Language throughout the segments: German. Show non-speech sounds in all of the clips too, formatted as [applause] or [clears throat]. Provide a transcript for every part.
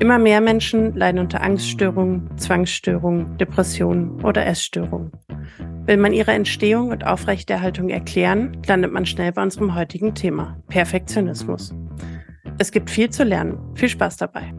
Immer mehr Menschen leiden unter Angststörungen, Zwangsstörungen, Depressionen oder Essstörungen. Will man ihre Entstehung und Aufrechterhaltung erklären, landet man schnell bei unserem heutigen Thema, Perfektionismus. Es gibt viel zu lernen. Viel Spaß dabei.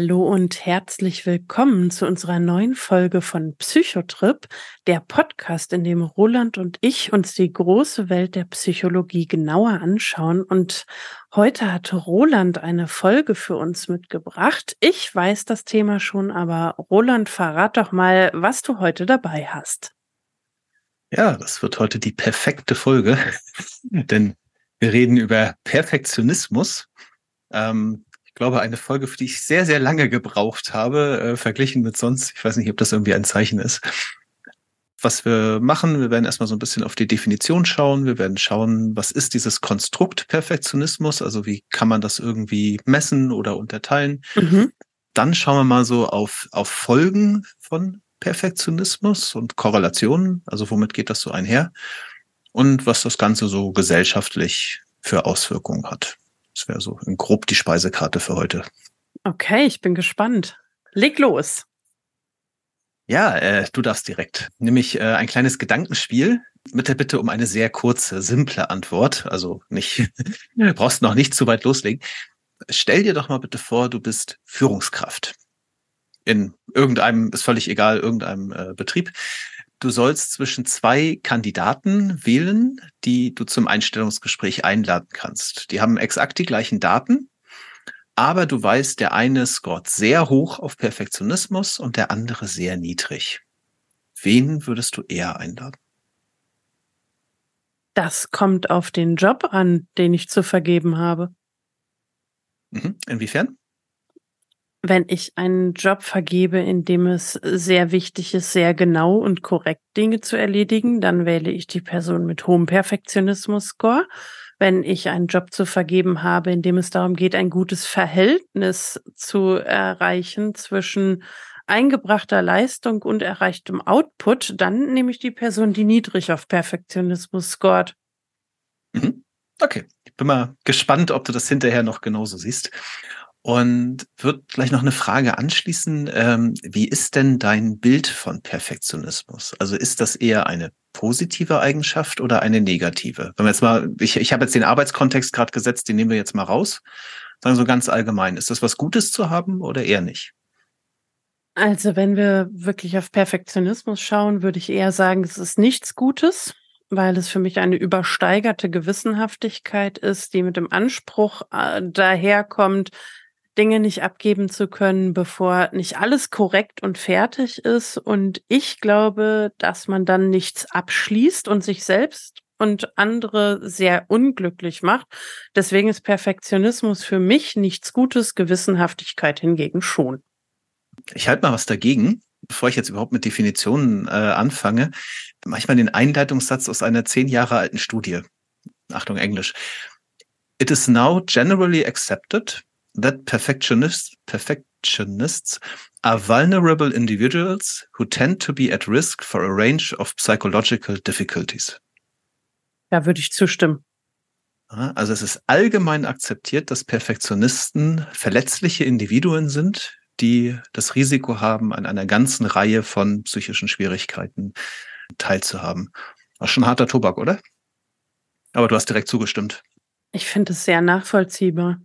Hallo und herzlich willkommen zu unserer neuen Folge von Psychotrip, der Podcast, in dem Roland und ich uns die große Welt der Psychologie genauer anschauen. Und heute hat Roland eine Folge für uns mitgebracht. Ich weiß das Thema schon, aber Roland, verrat doch mal, was du heute dabei hast. Ja, das wird heute die perfekte Folge, [laughs] denn wir reden über Perfektionismus. Ähm, glaube, eine Folge, für die ich sehr, sehr lange gebraucht habe, äh, verglichen mit sonst. Ich weiß nicht, ob das irgendwie ein Zeichen ist. Was wir machen, wir werden erstmal so ein bisschen auf die Definition schauen. Wir werden schauen, was ist dieses Konstrukt Perfektionismus? Also wie kann man das irgendwie messen oder unterteilen? Mhm. Dann schauen wir mal so auf, auf Folgen von Perfektionismus und Korrelationen. Also womit geht das so einher? Und was das Ganze so gesellschaftlich für Auswirkungen hat. Das wäre so grob die Speisekarte für heute. Okay, ich bin gespannt. Leg los. Ja, äh, du darfst direkt. Nämlich äh, ein kleines Gedankenspiel mit der Bitte um eine sehr kurze, simple Antwort. Also nicht, [laughs] brauchst noch nicht zu weit loslegen. Stell dir doch mal bitte vor, du bist Führungskraft in irgendeinem, ist völlig egal, irgendeinem äh, Betrieb. Du sollst zwischen zwei Kandidaten wählen, die du zum Einstellungsgespräch einladen kannst. Die haben exakt die gleichen Daten, aber du weißt, der eine scoret sehr hoch auf Perfektionismus und der andere sehr niedrig. Wen würdest du eher einladen? Das kommt auf den Job an, den ich zu vergeben habe. Mhm. Inwiefern? Wenn ich einen Job vergebe, in dem es sehr wichtig ist, sehr genau und korrekt Dinge zu erledigen, dann wähle ich die Person mit hohem Perfektionismus-Score. Wenn ich einen Job zu vergeben habe, in dem es darum geht, ein gutes Verhältnis zu erreichen zwischen eingebrachter Leistung und erreichtem Output, dann nehme ich die Person, die niedrig auf Perfektionismus scored. Mhm. Okay, ich bin mal gespannt, ob du das hinterher noch genauso siehst. Und wird gleich noch eine Frage anschließen. Ähm, wie ist denn dein Bild von Perfektionismus? Also ist das eher eine positive Eigenschaft oder eine negative? Wenn wir jetzt mal, ich, ich habe jetzt den Arbeitskontext gerade gesetzt, den nehmen wir jetzt mal raus. Sagen so ganz allgemein, ist das was Gutes zu haben oder eher nicht? Also wenn wir wirklich auf Perfektionismus schauen, würde ich eher sagen, es ist nichts Gutes, weil es für mich eine übersteigerte Gewissenhaftigkeit ist, die mit dem Anspruch äh, daherkommt, Dinge nicht abgeben zu können, bevor nicht alles korrekt und fertig ist. Und ich glaube, dass man dann nichts abschließt und sich selbst und andere sehr unglücklich macht. Deswegen ist Perfektionismus für mich nichts Gutes, Gewissenhaftigkeit hingegen schon. Ich halte mal was dagegen, bevor ich jetzt überhaupt mit Definitionen äh, anfange. Manchmal den Einleitungssatz aus einer zehn Jahre alten Studie. Achtung, Englisch. It is now generally accepted that perfectionists, perfectionists are vulnerable individuals who tend to be at risk for a range of psychological difficulties. Da würde ich zustimmen. Also es ist allgemein akzeptiert, dass Perfektionisten verletzliche Individuen sind, die das Risiko haben, an einer ganzen Reihe von psychischen Schwierigkeiten teilzuhaben. War schon harter Tobak, oder? Aber du hast direkt zugestimmt. Ich finde es sehr nachvollziehbar.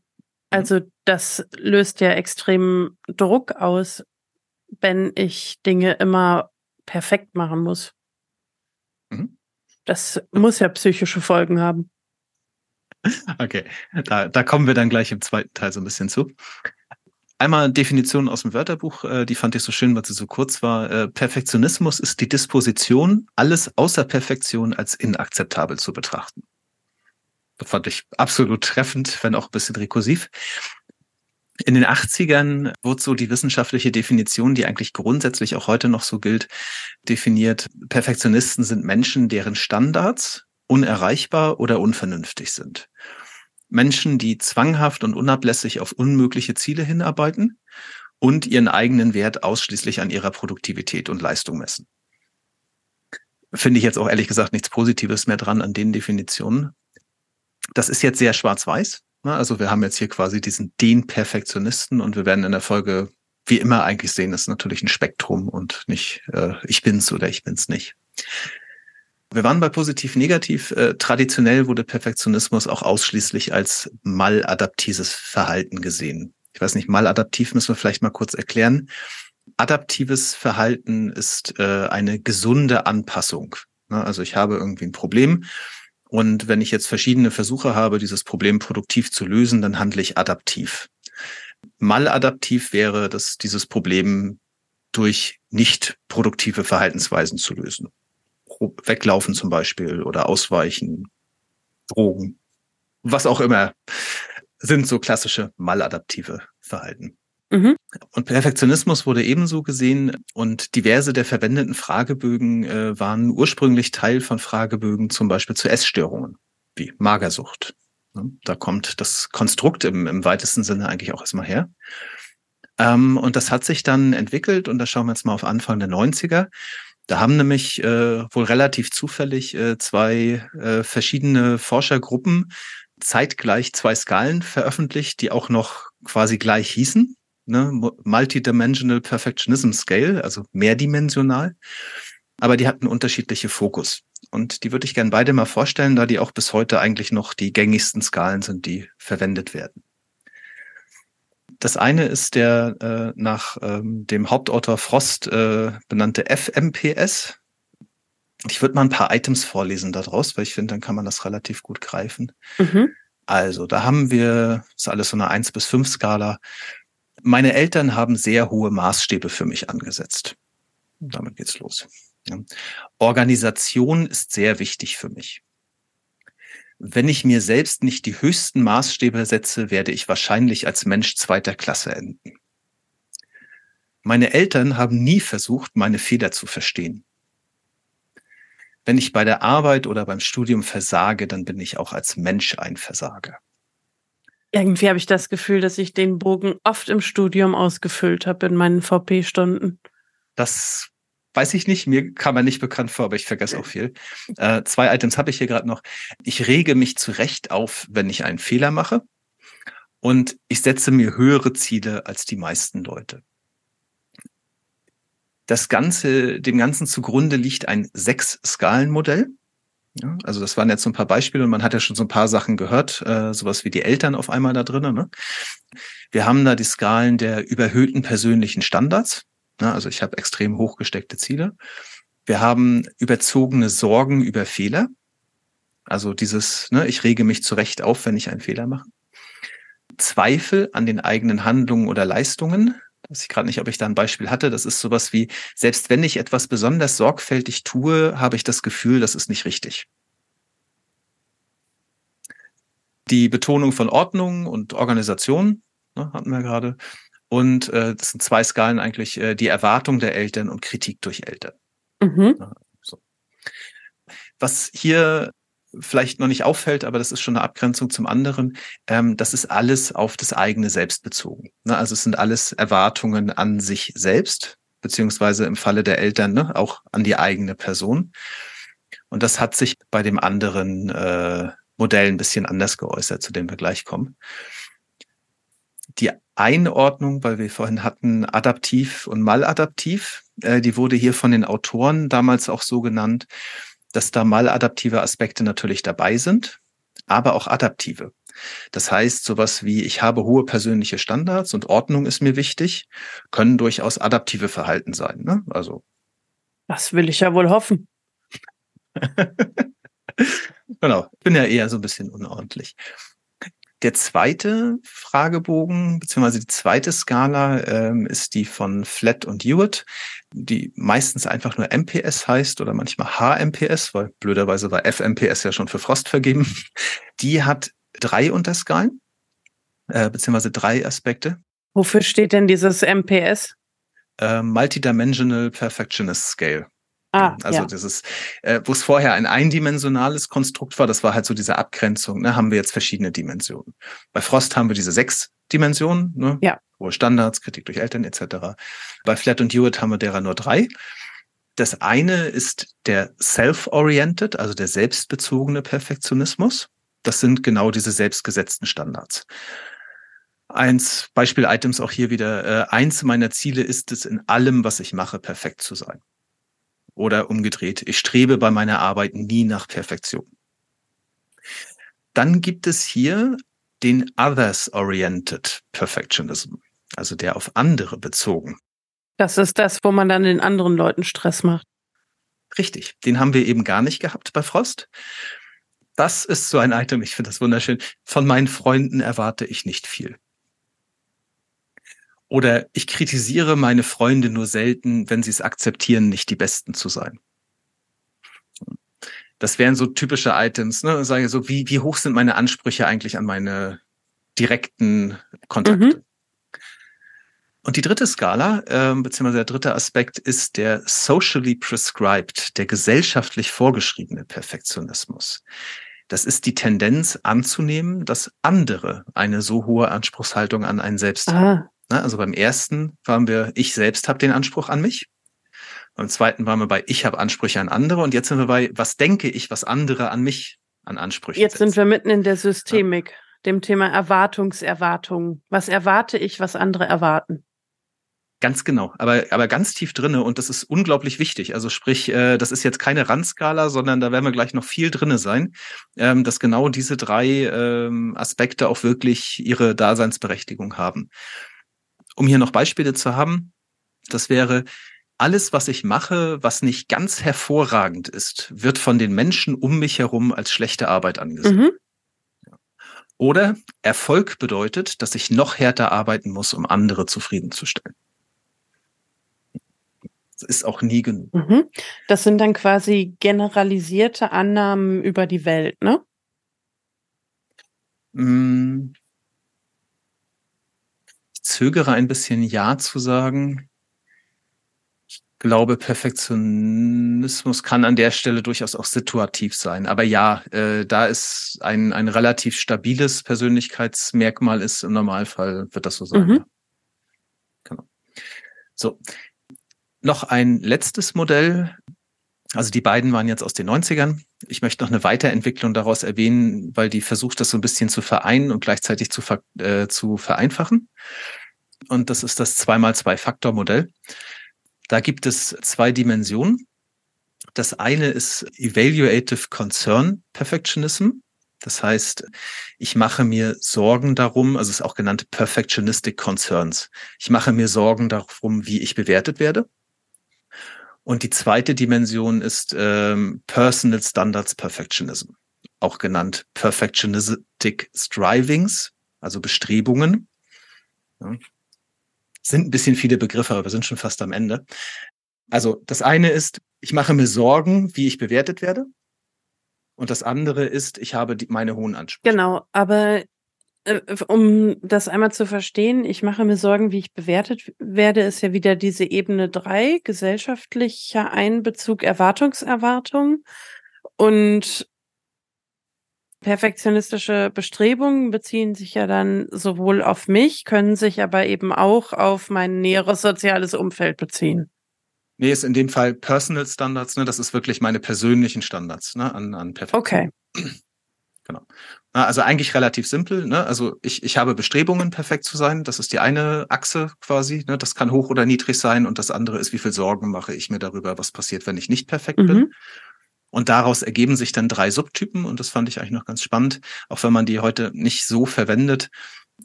Also das löst ja extrem Druck aus, wenn ich Dinge immer perfekt machen muss. Mhm. Das muss ja psychische Folgen haben. Okay, da, da kommen wir dann gleich im zweiten Teil so ein bisschen zu. Einmal Definition aus dem Wörterbuch, äh, die fand ich so schön, weil sie so kurz war. Äh, Perfektionismus ist die Disposition, alles außer Perfektion als inakzeptabel zu betrachten. Das fand ich absolut treffend, wenn auch ein bisschen rekursiv. In den 80ern wurde so die wissenschaftliche Definition, die eigentlich grundsätzlich auch heute noch so gilt, definiert. Perfektionisten sind Menschen, deren Standards unerreichbar oder unvernünftig sind. Menschen, die zwanghaft und unablässig auf unmögliche Ziele hinarbeiten und ihren eigenen Wert ausschließlich an ihrer Produktivität und Leistung messen. Finde ich jetzt auch ehrlich gesagt nichts Positives mehr dran an den Definitionen. Das ist jetzt sehr schwarz-weiß. Ne? Also wir haben jetzt hier quasi diesen den Perfektionisten und wir werden in der Folge wie immer eigentlich sehen, ist natürlich ein Spektrum und nicht äh, ich bin's oder ich bin's nicht. Wir waren bei positiv negativ. Äh, traditionell wurde Perfektionismus auch ausschließlich als maladaptives Verhalten gesehen. Ich weiß nicht, maladaptiv müssen wir vielleicht mal kurz erklären. Adaptives Verhalten ist äh, eine gesunde Anpassung. Ne? Also ich habe irgendwie ein Problem und wenn ich jetzt verschiedene Versuche habe, dieses Problem produktiv zu lösen, dann handle ich adaptiv. Maladaptiv wäre, dass dieses Problem durch nicht produktive Verhaltensweisen zu lösen. Weglaufen zum Beispiel oder ausweichen, Drogen, was auch immer, sind so klassische maladaptive Verhalten. Mhm. Und Perfektionismus wurde ebenso gesehen und diverse der verwendeten Fragebögen äh, waren ursprünglich Teil von Fragebögen zum Beispiel zu Essstörungen, wie Magersucht. Ne? Da kommt das Konstrukt im, im weitesten Sinne eigentlich auch erstmal her. Ähm, und das hat sich dann entwickelt und da schauen wir jetzt mal auf Anfang der 90er. Da haben nämlich äh, wohl relativ zufällig äh, zwei äh, verschiedene Forschergruppen zeitgleich zwei Skalen veröffentlicht, die auch noch quasi gleich hießen. Ne? Multidimensional Perfectionism Scale, also mehrdimensional. Aber die hatten unterschiedliche Fokus. Und die würde ich gerne beide mal vorstellen, da die auch bis heute eigentlich noch die gängigsten Skalen sind, die verwendet werden. Das eine ist der äh, nach ähm, dem Hauptautor Frost äh, benannte FMPS. Ich würde mal ein paar Items vorlesen daraus, weil ich finde, dann kann man das relativ gut greifen. Mhm. Also, da haben wir, das ist alles so eine 1 bis 5 Skala. Meine Eltern haben sehr hohe Maßstäbe für mich angesetzt. Damit geht's los. Ja. Organisation ist sehr wichtig für mich. Wenn ich mir selbst nicht die höchsten Maßstäbe setze, werde ich wahrscheinlich als Mensch zweiter Klasse enden. Meine Eltern haben nie versucht, meine Fehler zu verstehen. Wenn ich bei der Arbeit oder beim Studium versage, dann bin ich auch als Mensch ein Versager. Irgendwie habe ich das Gefühl, dass ich den Bogen oft im Studium ausgefüllt habe in meinen VP-Stunden. Das weiß ich nicht, mir kam er nicht bekannt vor, aber ich vergesse auch viel. Äh, zwei Items habe ich hier gerade noch. Ich rege mich zurecht auf, wenn ich einen Fehler mache. Und ich setze mir höhere Ziele als die meisten Leute. Das Ganze, dem Ganzen zugrunde liegt ein Sechs-Skalen-Modell. Ja, also das waren jetzt so ein paar Beispiele und man hat ja schon so ein paar Sachen gehört, äh, sowas wie die Eltern auf einmal da drinnen. Ne? Wir haben da die Skalen der überhöhten persönlichen Standards. Ne? Also ich habe extrem hochgesteckte Ziele. Wir haben überzogene Sorgen über Fehler. Also dieses, ne, ich rege mich zurecht auf, wenn ich einen Fehler mache. Zweifel an den eigenen Handlungen oder Leistungen. Das ich gerade nicht, ob ich da ein Beispiel hatte. Das ist sowas wie, selbst wenn ich etwas besonders sorgfältig tue, habe ich das Gefühl, das ist nicht richtig. Die Betonung von Ordnung und Organisation, ne, hatten wir gerade. Und äh, das sind zwei Skalen eigentlich, äh, die Erwartung der Eltern und Kritik durch Eltern. Mhm. So. Was hier vielleicht noch nicht auffällt, aber das ist schon eine Abgrenzung zum anderen, ähm, das ist alles auf das eigene Selbst bezogen. Ne? Also es sind alles Erwartungen an sich selbst, beziehungsweise im Falle der Eltern ne, auch an die eigene Person. Und das hat sich bei dem anderen äh, Modell ein bisschen anders geäußert, zu dem wir gleich kommen. Die Einordnung, weil wir vorhin hatten adaptiv und maladaptiv, äh, die wurde hier von den Autoren damals auch so genannt, dass da maladaptive Aspekte natürlich dabei sind, aber auch adaptive. Das heißt, sowas wie ich habe hohe persönliche Standards und Ordnung ist mir wichtig, können durchaus adaptive Verhalten sein. Ne? Also das will ich ja wohl hoffen. [laughs] genau, bin ja eher so ein bisschen unordentlich. Der zweite Fragebogen, beziehungsweise die zweite Skala ähm, ist die von Flat und Hewitt, die meistens einfach nur MPS heißt oder manchmal HMPS, weil blöderweise war FMPS ja schon für Frost vergeben. Die hat drei Unterskalen, äh, beziehungsweise drei Aspekte. Wofür steht denn dieses MPS? Äh, Multidimensional Perfectionist Scale. Ah, also ja. das ist, äh, wo es vorher ein eindimensionales Konstrukt war, das war halt so diese Abgrenzung, ne, haben wir jetzt verschiedene Dimensionen. Bei Frost haben wir diese sechs Dimensionen, ne? ja. hohe Standards, Kritik durch Eltern etc. Bei Flat und Hewitt haben wir derer nur drei. Das eine ist der self-oriented, also der selbstbezogene Perfektionismus. Das sind genau diese selbstgesetzten Standards. Eins, Beispiel-Items auch hier wieder. Äh, eins meiner Ziele ist es, in allem, was ich mache, perfekt zu sein. Oder umgedreht, ich strebe bei meiner Arbeit nie nach Perfektion. Dann gibt es hier den Others-Oriented Perfectionism, also der auf andere bezogen. Das ist das, wo man dann den anderen Leuten Stress macht. Richtig, den haben wir eben gar nicht gehabt bei Frost. Das ist so ein Item, ich finde das wunderschön. Von meinen Freunden erwarte ich nicht viel. Oder ich kritisiere meine Freunde nur selten, wenn sie es akzeptieren, nicht die Besten zu sein. Das wären so typische Items, ne? Sage so, wie, wie hoch sind meine Ansprüche eigentlich an meine direkten Kontakte? Mhm. Und die dritte Skala, äh, beziehungsweise der dritte Aspekt ist der socially prescribed, der gesellschaftlich vorgeschriebene Perfektionismus. Das ist die Tendenz anzunehmen, dass andere eine so hohe Anspruchshaltung an einen selbst Aha. haben. Ne, also beim ersten waren wir, ich selbst habe den Anspruch an mich. Beim zweiten waren wir bei, ich habe Ansprüche an andere. Und jetzt sind wir bei, was denke ich, was andere an mich an Ansprüche Jetzt setzen. sind wir mitten in der Systemik, ja. dem Thema Erwartungserwartung. Was erwarte ich, was andere erwarten? Ganz genau, aber, aber ganz tief drinne und das ist unglaublich wichtig. Also sprich, äh, das ist jetzt keine Randskala, sondern da werden wir gleich noch viel drinne sein, ähm, dass genau diese drei ähm, Aspekte auch wirklich ihre Daseinsberechtigung haben um hier noch Beispiele zu haben, das wäre alles, was ich mache, was nicht ganz hervorragend ist, wird von den Menschen um mich herum als schlechte Arbeit angesehen. Mhm. Oder Erfolg bedeutet, dass ich noch härter arbeiten muss, um andere zufriedenzustellen. Das ist auch nie genug. Mhm. Das sind dann quasi generalisierte Annahmen über die Welt, ne? Mm, zögere ein bisschen Ja zu sagen. Ich glaube, Perfektionismus kann an der Stelle durchaus auch situativ sein. Aber ja, äh, da ist ein, ein relativ stabiles Persönlichkeitsmerkmal ist, im Normalfall wird das so sein. Mhm. Genau. So. Noch ein letztes Modell. Also die beiden waren jetzt aus den 90ern. Ich möchte noch eine Weiterentwicklung daraus erwähnen, weil die versucht, das so ein bisschen zu vereinen und gleichzeitig zu, ver äh, zu vereinfachen und das ist das 2x2-Faktor-Modell. Da gibt es zwei Dimensionen. Das eine ist Evaluative Concern Perfectionism. Das heißt, ich mache mir Sorgen darum, also es ist auch genannt Perfectionistic Concerns. Ich mache mir Sorgen darum, wie ich bewertet werde. Und die zweite Dimension ist ähm, Personal Standards Perfectionism, auch genannt Perfectionistic Strivings, also Bestrebungen. Ja sind ein bisschen viele Begriffe, aber wir sind schon fast am Ende. Also das eine ist, ich mache mir Sorgen, wie ich bewertet werde. Und das andere ist, ich habe die, meine hohen Ansprüche. Genau, aber um das einmal zu verstehen, ich mache mir Sorgen, wie ich bewertet werde, ist ja wieder diese Ebene drei gesellschaftlicher Einbezug, Erwartungserwartung. Und perfektionistische Bestrebungen beziehen sich ja dann sowohl auf mich, können sich aber eben auch auf mein näheres soziales Umfeld beziehen. Nee, ist in dem Fall Personal Standards, ne? Das ist wirklich meine persönlichen Standards, ne? An, an Perfektion. Okay. [clears throat] Genau. Also eigentlich relativ simpel. Ne? Also ich, ich habe Bestrebungen, perfekt zu sein. Das ist die eine Achse quasi. Ne? Das kann hoch oder niedrig sein. Und das andere ist, wie viel Sorgen mache ich mir darüber, was passiert, wenn ich nicht perfekt mhm. bin. Und daraus ergeben sich dann drei Subtypen und das fand ich eigentlich noch ganz spannend, auch wenn man die heute nicht so verwendet.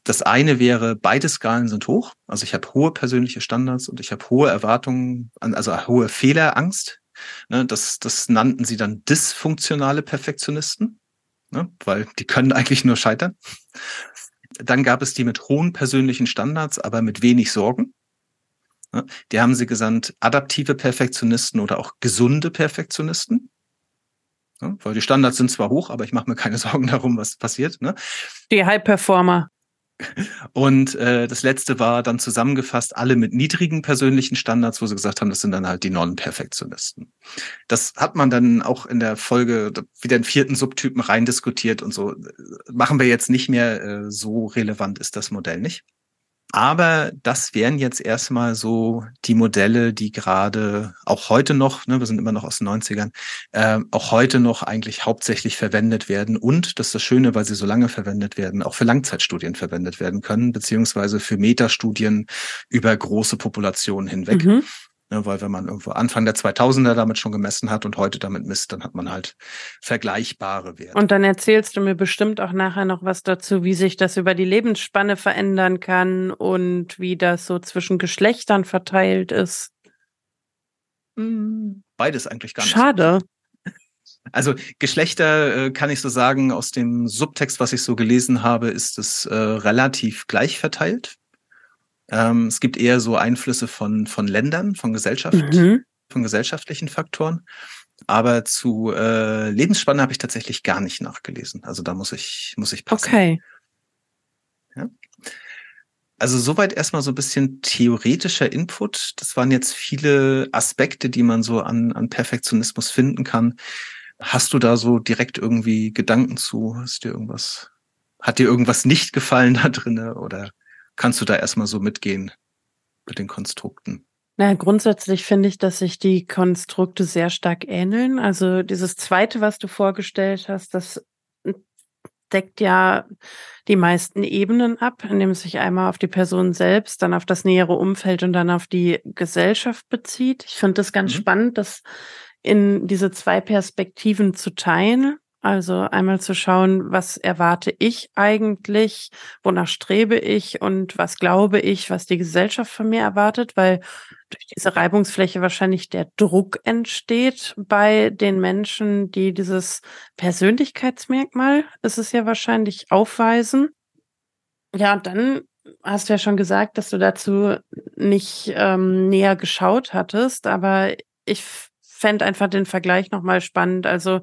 Das eine wäre, beide Skalen sind hoch. Also ich habe hohe persönliche Standards und ich habe hohe Erwartungen, also hohe Fehlerangst. Ne, das, das nannten sie dann dysfunktionale Perfektionisten, ne, weil die können eigentlich nur scheitern. Dann gab es die mit hohen persönlichen Standards, aber mit wenig Sorgen. Ne, die haben sie gesandt adaptive Perfektionisten oder auch gesunde Perfektionisten. Ne? Weil die Standards sind zwar hoch, aber ich mache mir keine [laughs] Sorgen darum, was passiert. Ne? Die High Performer. Und äh, das letzte war dann zusammengefasst alle mit niedrigen persönlichen Standards, wo sie gesagt haben, das sind dann halt die Non-Perfektionisten. Das hat man dann auch in der Folge wieder den vierten Subtypen reindiskutiert und so. Machen wir jetzt nicht mehr, äh, so relevant ist das Modell nicht. Aber das wären jetzt erstmal so die Modelle, die gerade auch heute noch, ne, wir sind immer noch aus den 90ern, äh, auch heute noch eigentlich hauptsächlich verwendet werden und, das ist das Schöne, weil sie so lange verwendet werden, auch für Langzeitstudien verwendet werden können, beziehungsweise für Metastudien über große Populationen hinweg. Mhm. Ne, weil wenn man irgendwo Anfang der 2000er damit schon gemessen hat und heute damit misst, dann hat man halt vergleichbare Werte. Und dann erzählst du mir bestimmt auch nachher noch was dazu, wie sich das über die Lebensspanne verändern kann und wie das so zwischen Geschlechtern verteilt ist. Hm, beides eigentlich gar nicht. Schade. Also Geschlechter äh, kann ich so sagen, aus dem Subtext, was ich so gelesen habe, ist es äh, relativ gleich verteilt. Ähm, es gibt eher so Einflüsse von, von Ländern, von Gesellschaft, mhm. von gesellschaftlichen Faktoren. Aber zu äh, Lebensspanne habe ich tatsächlich gar nicht nachgelesen. Also da muss ich, muss ich passen. Okay. Ja. Also soweit erstmal so ein bisschen theoretischer Input. Das waren jetzt viele Aspekte, die man so an, an Perfektionismus finden kann. Hast du da so direkt irgendwie Gedanken zu? Hast dir irgendwas, hat dir irgendwas nicht gefallen da drinne oder? Kannst du da erstmal so mitgehen mit den Konstrukten? Na, grundsätzlich finde ich, dass sich die Konstrukte sehr stark ähneln. Also dieses zweite, was du vorgestellt hast, das deckt ja die meisten Ebenen ab, indem es sich einmal auf die Person selbst, dann auf das nähere Umfeld und dann auf die Gesellschaft bezieht. Ich finde das ganz mhm. spannend, das in diese zwei Perspektiven zu teilen. Also einmal zu schauen, was erwarte ich eigentlich, wonach strebe ich und was glaube ich, was die Gesellschaft von mir erwartet, weil durch diese Reibungsfläche wahrscheinlich der Druck entsteht bei den Menschen, die dieses Persönlichkeitsmerkmal, ist es ja wahrscheinlich, aufweisen. Ja, dann hast du ja schon gesagt, dass du dazu nicht ähm, näher geschaut hattest, aber ich fände einfach den Vergleich nochmal spannend. Also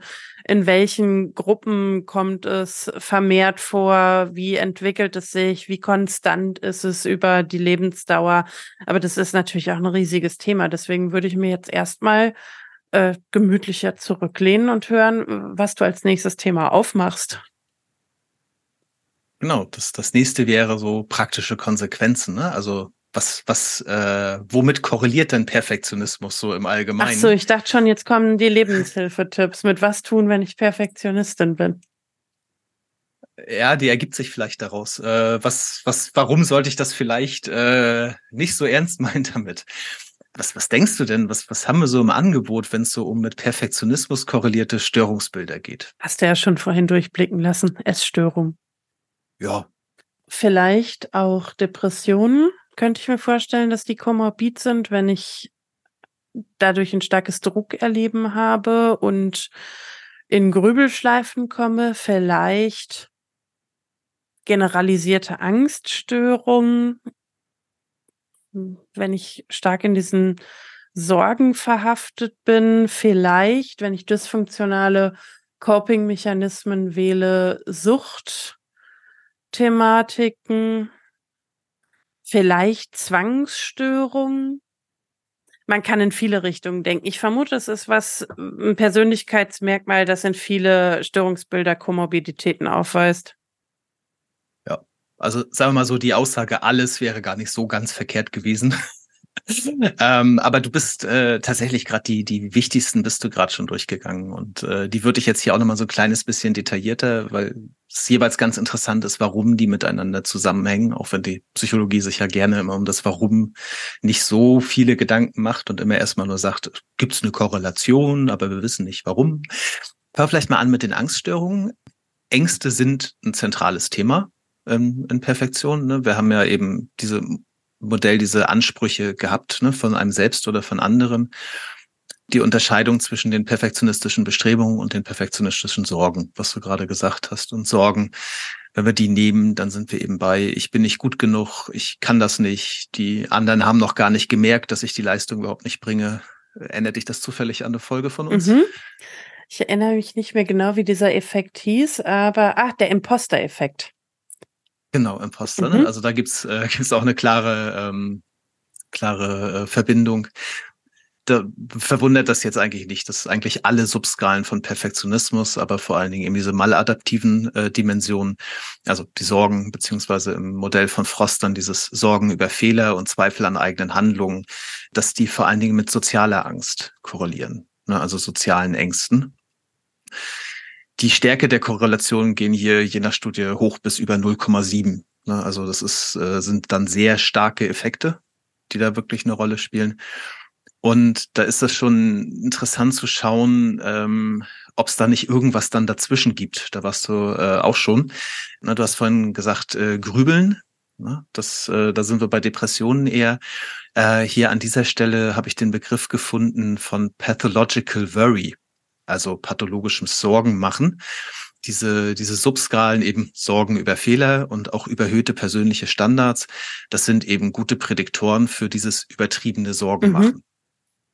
in welchen Gruppen kommt es vermehrt vor? Wie entwickelt es sich? Wie konstant ist es über die Lebensdauer? Aber das ist natürlich auch ein riesiges Thema. Deswegen würde ich mir jetzt erstmal äh, gemütlicher zurücklehnen und hören, was du als nächstes Thema aufmachst. Genau, das, das nächste wäre so praktische Konsequenzen. Ne? Also was, was, äh, womit korreliert denn Perfektionismus so im Allgemeinen? Ach so, ich dachte schon, jetzt kommen die Lebenshilfetipps. Mit was tun, wenn ich Perfektionistin bin? Ja, die ergibt sich vielleicht daraus. Äh, was, was, warum sollte ich das vielleicht äh, nicht so ernst [laughs] meinen damit? Was, was denkst du denn? Was, was haben wir so im Angebot, wenn es so um mit Perfektionismus korrelierte Störungsbilder geht? Hast du ja schon vorhin durchblicken lassen. Essstörung. Ja. Vielleicht auch Depressionen könnte ich mir vorstellen, dass die komorbid sind, wenn ich dadurch ein starkes Druckerleben habe und in Grübelschleifen komme, vielleicht generalisierte Angststörungen, wenn ich stark in diesen Sorgen verhaftet bin, vielleicht, wenn ich dysfunktionale Coping-Mechanismen wähle, Suchtthematiken, Vielleicht Zwangsstörungen. Man kann in viele Richtungen denken. Ich vermute, es ist was, ein Persönlichkeitsmerkmal, das in viele Störungsbilder Komorbiditäten aufweist. Ja, also sagen wir mal so, die Aussage, alles wäre gar nicht so ganz verkehrt gewesen. Ähm, aber du bist äh, tatsächlich gerade die, die wichtigsten bist du gerade schon durchgegangen. Und äh, die würde ich jetzt hier auch nochmal so ein kleines bisschen detaillierter, weil es jeweils ganz interessant ist, warum die miteinander zusammenhängen, auch wenn die Psychologie sich ja gerne immer um das Warum nicht so viele Gedanken macht und immer erstmal nur sagt, gibt es eine Korrelation, aber wir wissen nicht warum. Fangen vielleicht mal an mit den Angststörungen. Ängste sind ein zentrales Thema ähm, in Perfektion. Ne? Wir haben ja eben diese Modell diese Ansprüche gehabt, ne, von einem selbst oder von anderem. Die Unterscheidung zwischen den perfektionistischen Bestrebungen und den perfektionistischen Sorgen, was du gerade gesagt hast. Und Sorgen, wenn wir die nehmen, dann sind wir eben bei, ich bin nicht gut genug, ich kann das nicht, die anderen haben noch gar nicht gemerkt, dass ich die Leistung überhaupt nicht bringe. Erinnert dich das zufällig an eine Folge von uns? Mhm. Ich erinnere mich nicht mehr genau, wie dieser Effekt hieß, aber ach, der Imposter-Effekt. Genau, Imposter. Ne? Mhm. Also da gibt's äh, [laughs] gibt's auch eine klare, ähm, klare äh, Verbindung da verwundert das jetzt eigentlich nicht. Das ist eigentlich alle Subskalen von Perfektionismus, aber vor allen Dingen eben diese maladaptiven äh, Dimensionen, also die Sorgen, beziehungsweise im Modell von Frost dann dieses Sorgen über Fehler und Zweifel an eigenen Handlungen, dass die vor allen Dingen mit sozialer Angst korrelieren, ne, also sozialen Ängsten. Die Stärke der Korrelation gehen hier je nach Studie hoch bis über 0,7. Ne, also das ist, äh, sind dann sehr starke Effekte, die da wirklich eine Rolle spielen. Und da ist das schon interessant zu schauen, ähm, ob es da nicht irgendwas dann dazwischen gibt. Da warst du äh, auch schon. Na, du hast vorhin gesagt, äh, grübeln. Na, das, äh, da sind wir bei Depressionen eher. Äh, hier an dieser Stelle habe ich den Begriff gefunden von pathological worry, also pathologischem Sorgen machen. Diese, diese Subskalen eben Sorgen über Fehler und auch überhöhte persönliche Standards, das sind eben gute Prädiktoren für dieses übertriebene Sorgen machen. Mhm.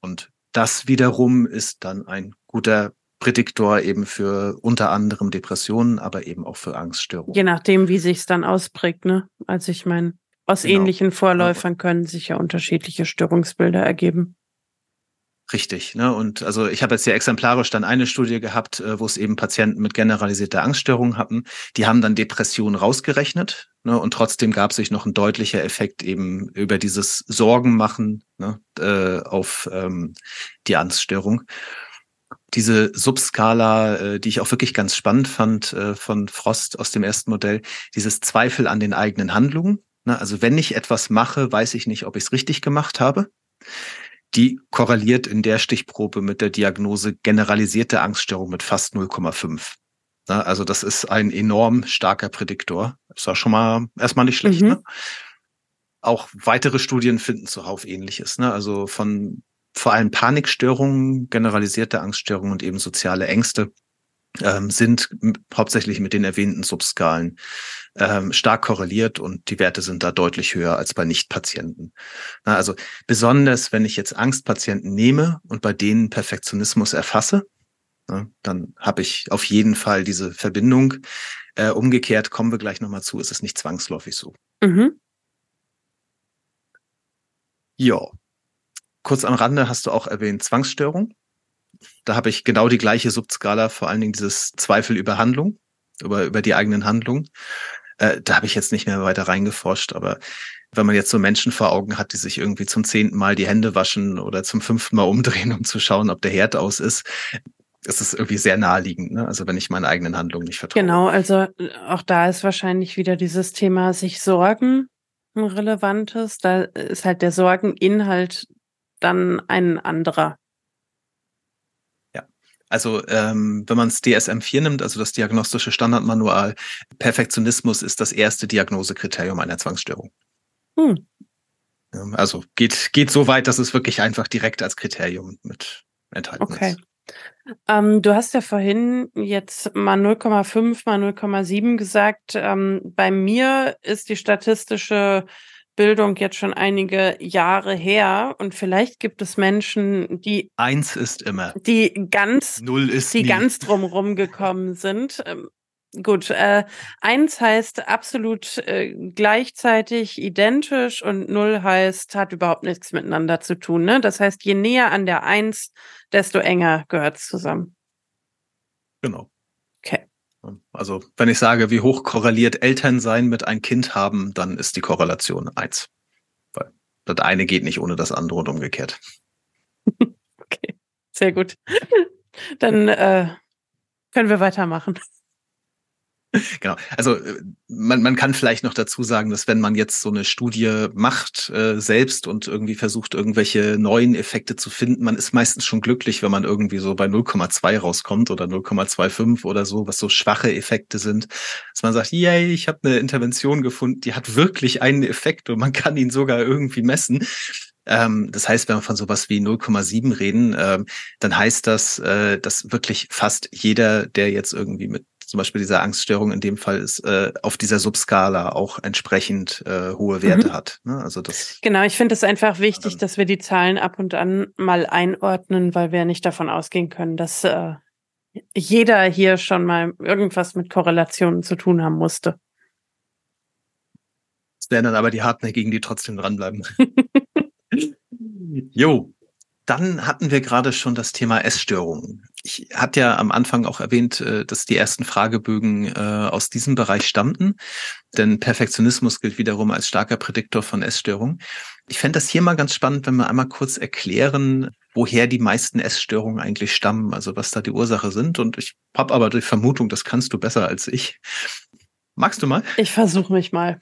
Und das wiederum ist dann ein guter Prädiktor eben für unter anderem Depressionen, aber eben auch für Angststörungen. Je nachdem, wie sich es dann ausprägt, ne? Also ich meine, aus genau. ähnlichen Vorläufern können sich ja unterschiedliche Störungsbilder ergeben. Richtig, ne? Und also ich habe jetzt hier exemplarisch dann eine Studie gehabt, äh, wo es eben Patienten mit generalisierter Angststörung hatten. Die haben dann Depressionen rausgerechnet, ne? Und trotzdem gab sich noch ein deutlicher Effekt eben über dieses Sorgenmachen ne? äh, auf ähm, die Angststörung. Diese Subskala, äh, die ich auch wirklich ganz spannend fand äh, von Frost aus dem ersten Modell, dieses Zweifel an den eigenen Handlungen. Ne? Also wenn ich etwas mache, weiß ich nicht, ob ich es richtig gemacht habe die korreliert in der Stichprobe mit der Diagnose generalisierte Angststörung mit fast 0,5. Also das ist ein enorm starker Prädiktor. Ist ja schon mal erstmal nicht schlecht. Mhm. Ne? Auch weitere Studien finden zuhauf ähnliches. Ne? Also von vor allem Panikstörungen, generalisierte Angststörungen und eben soziale Ängste ähm, sind hauptsächlich mit den erwähnten Subskalen ähm, stark korreliert und die Werte sind da deutlich höher als bei Nichtpatienten. Also besonders, wenn ich jetzt Angstpatienten nehme und bei denen Perfektionismus erfasse, dann habe ich auf jeden Fall diese Verbindung. Äh, umgekehrt kommen wir gleich nochmal zu, ist es nicht zwangsläufig so. Mhm. Ja. Kurz am Rande hast du auch erwähnt Zwangsstörung. Da habe ich genau die gleiche Subskala, vor allen Dingen dieses Zweifel über Handlung, über, über die eigenen Handlungen. Äh, da habe ich jetzt nicht mehr weiter reingeforscht, aber wenn man jetzt so Menschen vor Augen hat, die sich irgendwie zum zehnten Mal die Hände waschen oder zum fünften Mal umdrehen, um zu schauen, ob der Herd aus ist, ist es irgendwie sehr naheliegend, ne? Also wenn ich meinen eigenen Handlungen nicht vertraue. Genau, also äh, auch da ist wahrscheinlich wieder dieses Thema sich sorgen ein relevantes. Da ist halt der Sorgeninhalt dann ein anderer. Also ähm, wenn man es DSM-4 nimmt, also das diagnostische Standardmanual, Perfektionismus ist das erste Diagnosekriterium einer Zwangsstörung. Hm. Also geht, geht so weit, dass es wirklich einfach direkt als Kriterium mit enthalten okay. ist. Ähm, du hast ja vorhin jetzt mal 0,5 mal 0,7 gesagt. Ähm, bei mir ist die statistische Bildung jetzt schon einige Jahre her und vielleicht gibt es Menschen, die eins ist immer, die ganz, null ist die nie. ganz drumrum gekommen [laughs] sind. Ähm, gut, äh, eins heißt absolut äh, gleichzeitig identisch und null heißt hat überhaupt nichts miteinander zu tun. Ne? Das heißt, je näher an der eins, desto enger gehört es zusammen. Genau. Also wenn ich sage, wie hoch korreliert Elternsein mit ein Kind haben, dann ist die Korrelation eins. Weil das eine geht nicht ohne das andere und umgekehrt. [laughs] Okay, sehr gut. Dann äh, können wir weitermachen. [laughs] Genau. Also äh, man, man kann vielleicht noch dazu sagen, dass wenn man jetzt so eine Studie macht äh, selbst und irgendwie versucht, irgendwelche neuen Effekte zu finden, man ist meistens schon glücklich, wenn man irgendwie so bei 0,2 rauskommt oder 0,25 oder so, was so schwache Effekte sind. Dass man sagt, yay, ich habe eine Intervention gefunden, die hat wirklich einen Effekt und man kann ihn sogar irgendwie messen. Ähm, das heißt, wenn wir von sowas wie 0,7 reden, ähm, dann heißt das, äh, dass wirklich fast jeder, der jetzt irgendwie mit zum Beispiel diese Angststörung in dem Fall ist, äh, auf dieser Subskala auch entsprechend äh, hohe Werte mhm. hat. Ne? Also das. Genau, ich finde es einfach wichtig, dass wir die Zahlen ab und an mal einordnen, weil wir nicht davon ausgehen können, dass äh, jeder hier schon mal irgendwas mit Korrelationen zu tun haben musste. wären dann aber die Hartnäckigen, die trotzdem dranbleiben. [laughs] jo, dann hatten wir gerade schon das Thema Essstörungen. Ich hatte ja am Anfang auch erwähnt, äh, dass die ersten Fragebögen äh, aus diesem Bereich stammten, denn Perfektionismus gilt wiederum als starker Prädiktor von Essstörungen. Ich fände das hier mal ganz spannend, wenn wir einmal kurz erklären, woher die meisten Essstörungen eigentlich stammen, also was da die Ursache sind. Und ich habe aber die Vermutung, das kannst du besser als ich. Magst du mal? Ich versuche mich mal.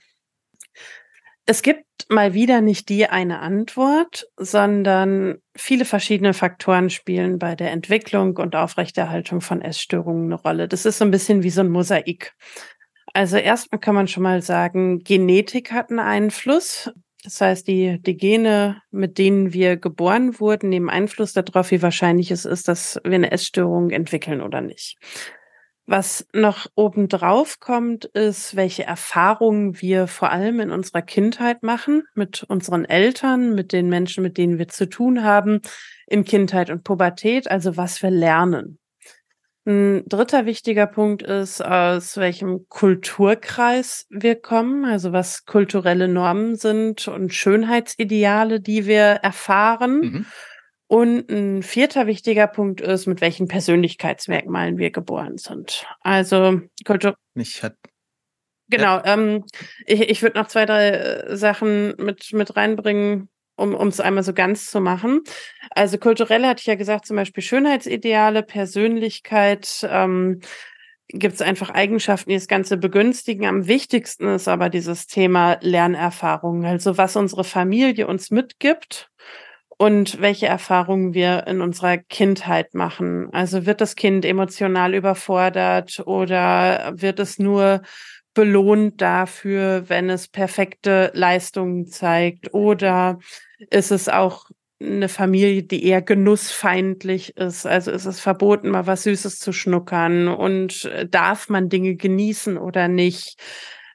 Es gibt mal wieder nicht die eine Antwort, sondern viele verschiedene Faktoren spielen bei der Entwicklung und Aufrechterhaltung von Essstörungen eine Rolle. Das ist so ein bisschen wie so ein Mosaik. Also erstmal kann man schon mal sagen, Genetik hat einen Einfluss. Das heißt, die, die Gene, mit denen wir geboren wurden, nehmen Einfluss darauf, wie wahrscheinlich es ist, dass wir eine Essstörung entwickeln oder nicht. Was noch obendrauf kommt, ist, welche Erfahrungen wir vor allem in unserer Kindheit machen, mit unseren Eltern, mit den Menschen, mit denen wir zu tun haben, in Kindheit und Pubertät, also was wir lernen. Ein dritter wichtiger Punkt ist, aus welchem Kulturkreis wir kommen, also was kulturelle Normen sind und Schönheitsideale, die wir erfahren. Mhm. Und ein vierter wichtiger Punkt ist, mit welchen Persönlichkeitsmerkmalen wir geboren sind. Also Kultur. Ich hat Genau, ja. ähm, ich, ich würde noch zwei, drei äh, Sachen mit, mit reinbringen, um es einmal so ganz zu machen. Also kulturell hatte ich ja gesagt, zum Beispiel Schönheitsideale, Persönlichkeit, ähm, gibt es einfach Eigenschaften, die das Ganze begünstigen. Am wichtigsten ist aber dieses Thema Lernerfahrung, also was unsere Familie uns mitgibt und welche Erfahrungen wir in unserer Kindheit machen. Also wird das Kind emotional überfordert oder wird es nur belohnt dafür, wenn es perfekte Leistungen zeigt oder ist es auch eine Familie, die eher genussfeindlich ist. Also ist es verboten, mal was Süßes zu schnuckern und darf man Dinge genießen oder nicht?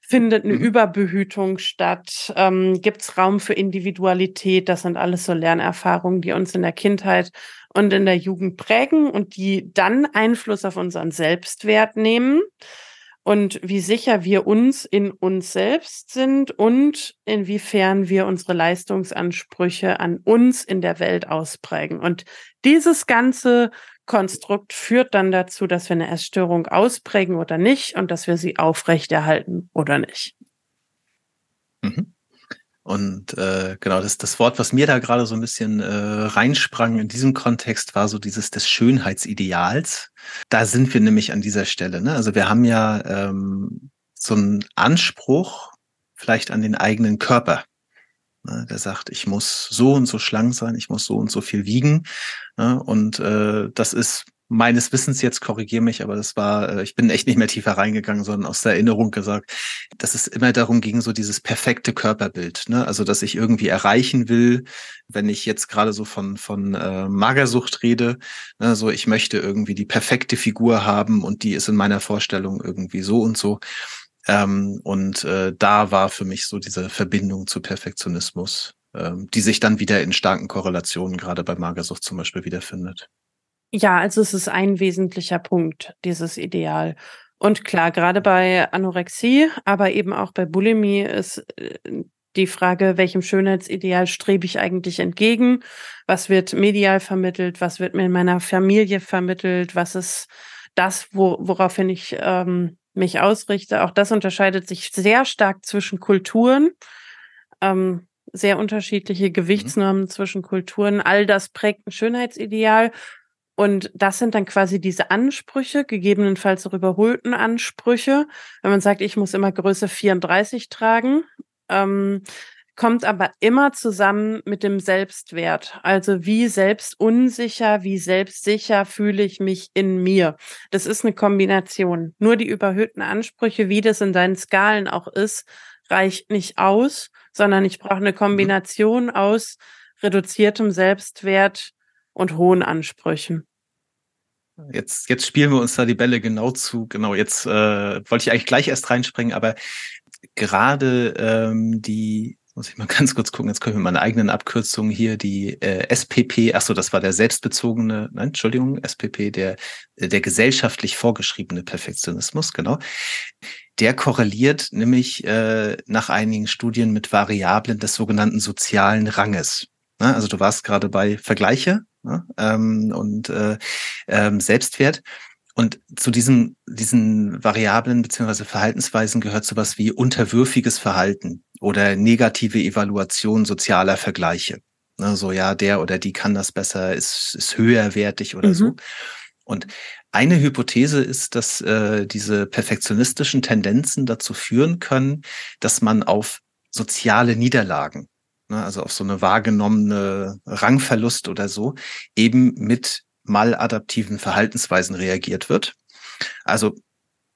Findet eine mhm. Überbehütung statt? Ähm, Gibt es Raum für Individualität? Das sind alles so Lernerfahrungen, die uns in der Kindheit und in der Jugend prägen und die dann Einfluss auf unseren Selbstwert nehmen und wie sicher wir uns in uns selbst sind und inwiefern wir unsere Leistungsansprüche an uns in der Welt ausprägen. Und dieses ganze Konstrukt führt dann dazu, dass wir eine Essstörung ausprägen oder nicht und dass wir sie aufrechterhalten oder nicht. Mhm. Und äh, genau, das, das Wort, was mir da gerade so ein bisschen äh, reinsprang in diesem Kontext, war so dieses des Schönheitsideals. Da sind wir nämlich an dieser Stelle. Ne? Also wir haben ja ähm, so einen Anspruch vielleicht an den eigenen Körper. Ne, der sagt, ich muss so und so schlank sein, ich muss so und so viel wiegen. Ne, und äh, das ist meines Wissens jetzt korrigiere mich, aber das war, äh, ich bin echt nicht mehr tiefer reingegangen, sondern aus der Erinnerung gesagt, dass es immer darum ging, so dieses perfekte Körperbild, ne? Also dass ich irgendwie erreichen will, wenn ich jetzt gerade so von von äh, Magersucht rede, ne? so ich möchte irgendwie die perfekte Figur haben und die ist in meiner Vorstellung irgendwie so und so. Ähm, und äh, da war für mich so diese Verbindung zu Perfektionismus, ähm, die sich dann wieder in starken Korrelationen gerade bei Magersucht zum Beispiel wiederfindet. Ja, also es ist ein wesentlicher Punkt, dieses Ideal. Und klar, gerade bei Anorexie, aber eben auch bei Bulimie ist äh, die Frage, welchem Schönheitsideal strebe ich eigentlich entgegen? Was wird medial vermittelt? Was wird mir in meiner Familie vermittelt? Was ist das, wo, woraufhin ich ähm, mich ausrichte. Auch das unterscheidet sich sehr stark zwischen Kulturen. Ähm, sehr unterschiedliche Gewichtsnormen mhm. zwischen Kulturen. All das prägt ein Schönheitsideal. Und das sind dann quasi diese Ansprüche, gegebenenfalls auch überholten Ansprüche. Wenn man sagt, ich muss immer Größe 34 tragen, ähm, kommt aber immer zusammen mit dem Selbstwert. Also wie selbstunsicher, wie selbstsicher fühle ich mich in mir. Das ist eine Kombination. Nur die überhöhten Ansprüche, wie das in deinen Skalen auch ist, reicht nicht aus, sondern ich brauche eine mhm. Kombination aus reduziertem Selbstwert und hohen Ansprüchen. Jetzt, jetzt spielen wir uns da die Bälle genau zu. Genau, jetzt äh, wollte ich eigentlich gleich erst reinspringen, aber gerade ähm, die muss ich mal [laughs] ganz kurz gucken, jetzt können wir meine eigenen Abkürzungen hier, die äh, SPP, ach so, das war der selbstbezogene, nein, Entschuldigung, SPP, der, der gesellschaftlich vorgeschriebene Perfektionismus, genau. der korreliert nämlich äh, nach einigen Studien mit Variablen des sogenannten sozialen Ranges. Ne? Also du warst gerade bei Vergleiche ne? ähm, und äh, ähm, Selbstwert. Und zu diesen, diesen Variablen beziehungsweise Verhaltensweisen gehört sowas wie unterwürfiges Verhalten oder negative Evaluation sozialer Vergleiche. Ne, so, ja, der oder die kann das besser, ist, ist höherwertig oder mhm. so. Und eine Hypothese ist, dass äh, diese perfektionistischen Tendenzen dazu führen können, dass man auf soziale Niederlagen, ne, also auf so eine wahrgenommene Rangverlust oder so, eben mit maladaptiven Verhaltensweisen reagiert wird. Also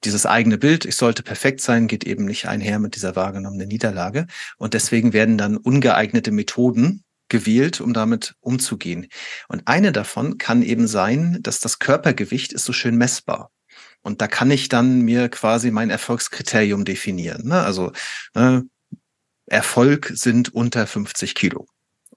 dieses eigene Bild, ich sollte perfekt sein, geht eben nicht einher mit dieser wahrgenommenen Niederlage. Und deswegen werden dann ungeeignete Methoden gewählt, um damit umzugehen. Und eine davon kann eben sein, dass das Körpergewicht ist so schön messbar. Und da kann ich dann mir quasi mein Erfolgskriterium definieren. Ne? Also äh, Erfolg sind unter 50 Kilo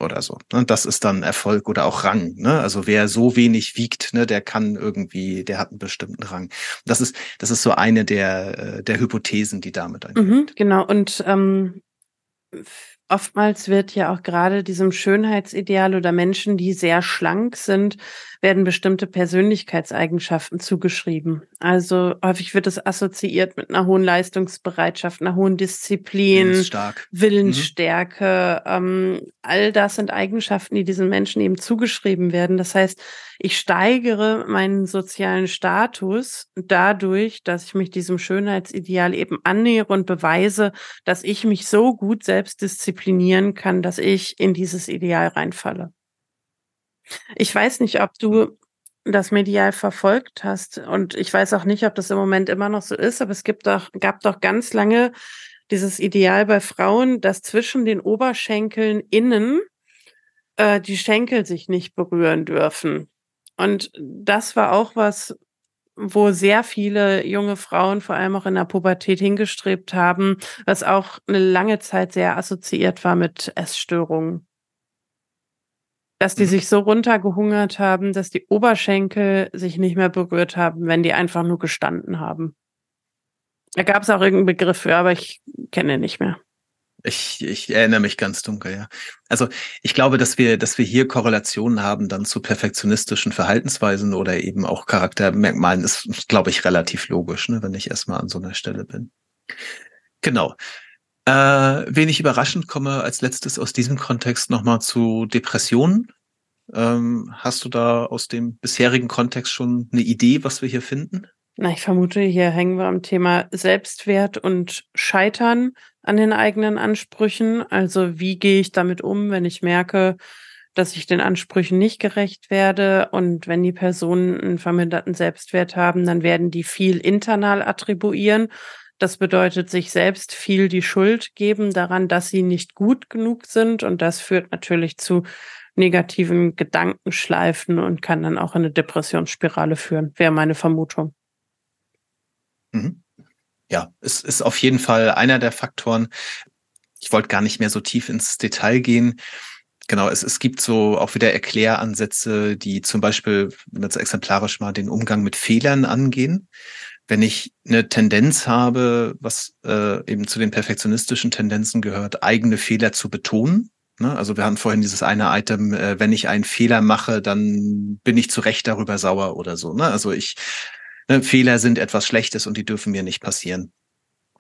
oder so. Ne? Das ist dann Erfolg oder auch Rang. Ne? Also wer so wenig wiegt, ne, der kann irgendwie, der hat einen bestimmten Rang. Das ist, das ist so eine der, äh, der Hypothesen, die damit eingeht. Mhm, genau. Und ähm, oftmals wird ja auch gerade diesem Schönheitsideal oder Menschen, die sehr schlank sind, werden bestimmte Persönlichkeitseigenschaften zugeschrieben. Also häufig wird es assoziiert mit einer hohen Leistungsbereitschaft, einer hohen Disziplin. Willensstärke. Mhm. Ähm, all das sind Eigenschaften, die diesen Menschen eben zugeschrieben werden. Das heißt, ich steigere meinen sozialen Status dadurch, dass ich mich diesem Schönheitsideal eben annähere und beweise, dass ich mich so gut selbst disziplinieren kann, dass ich in dieses Ideal reinfalle. Ich weiß nicht, ob du das medial verfolgt hast und ich weiß auch nicht, ob das im Moment immer noch so ist, aber es gibt doch, gab doch ganz lange dieses Ideal bei Frauen, dass zwischen den Oberschenkeln innen äh, die Schenkel sich nicht berühren dürfen. Und das war auch was, wo sehr viele junge Frauen, vor allem auch in der Pubertät, hingestrebt haben, was auch eine lange Zeit sehr assoziiert war mit Essstörungen dass die mhm. sich so runtergehungert haben, dass die Oberschenkel sich nicht mehr berührt haben, wenn die einfach nur gestanden haben. Da gab es auch irgendeinen Begriff für, aber ich kenne ihn nicht mehr. Ich, ich erinnere mich ganz dunkel, ja. Also ich glaube, dass wir, dass wir hier Korrelationen haben dann zu perfektionistischen Verhaltensweisen oder eben auch Charaktermerkmalen, ist, glaube ich, relativ logisch, ne, wenn ich erstmal an so einer Stelle bin. Genau. Äh, wenig überraschend komme als letztes aus diesem Kontext nochmal zu Depressionen. Ähm, hast du da aus dem bisherigen Kontext schon eine Idee, was wir hier finden? Na, ich vermute, hier hängen wir am Thema Selbstwert und Scheitern an den eigenen Ansprüchen. Also wie gehe ich damit um, wenn ich merke, dass ich den Ansprüchen nicht gerecht werde und wenn die Personen einen verminderten Selbstwert haben, dann werden die viel internal attribuieren das bedeutet, sich selbst viel die Schuld geben daran, dass sie nicht gut genug sind. Und das führt natürlich zu negativen Gedankenschleifen und kann dann auch in eine Depressionsspirale führen, wäre meine Vermutung. Mhm. Ja, es ist auf jeden Fall einer der Faktoren. Ich wollte gar nicht mehr so tief ins Detail gehen. Genau, es, es gibt so auch wieder Erkläransätze, die zum Beispiel, wenn wir jetzt exemplarisch mal den Umgang mit Fehlern angehen wenn ich eine Tendenz habe, was äh, eben zu den perfektionistischen Tendenzen gehört, eigene Fehler zu betonen. Ne? Also wir hatten vorhin dieses eine Item, äh, wenn ich einen Fehler mache, dann bin ich zu Recht darüber sauer oder so. Ne? Also ich, ne, Fehler sind etwas Schlechtes und die dürfen mir nicht passieren.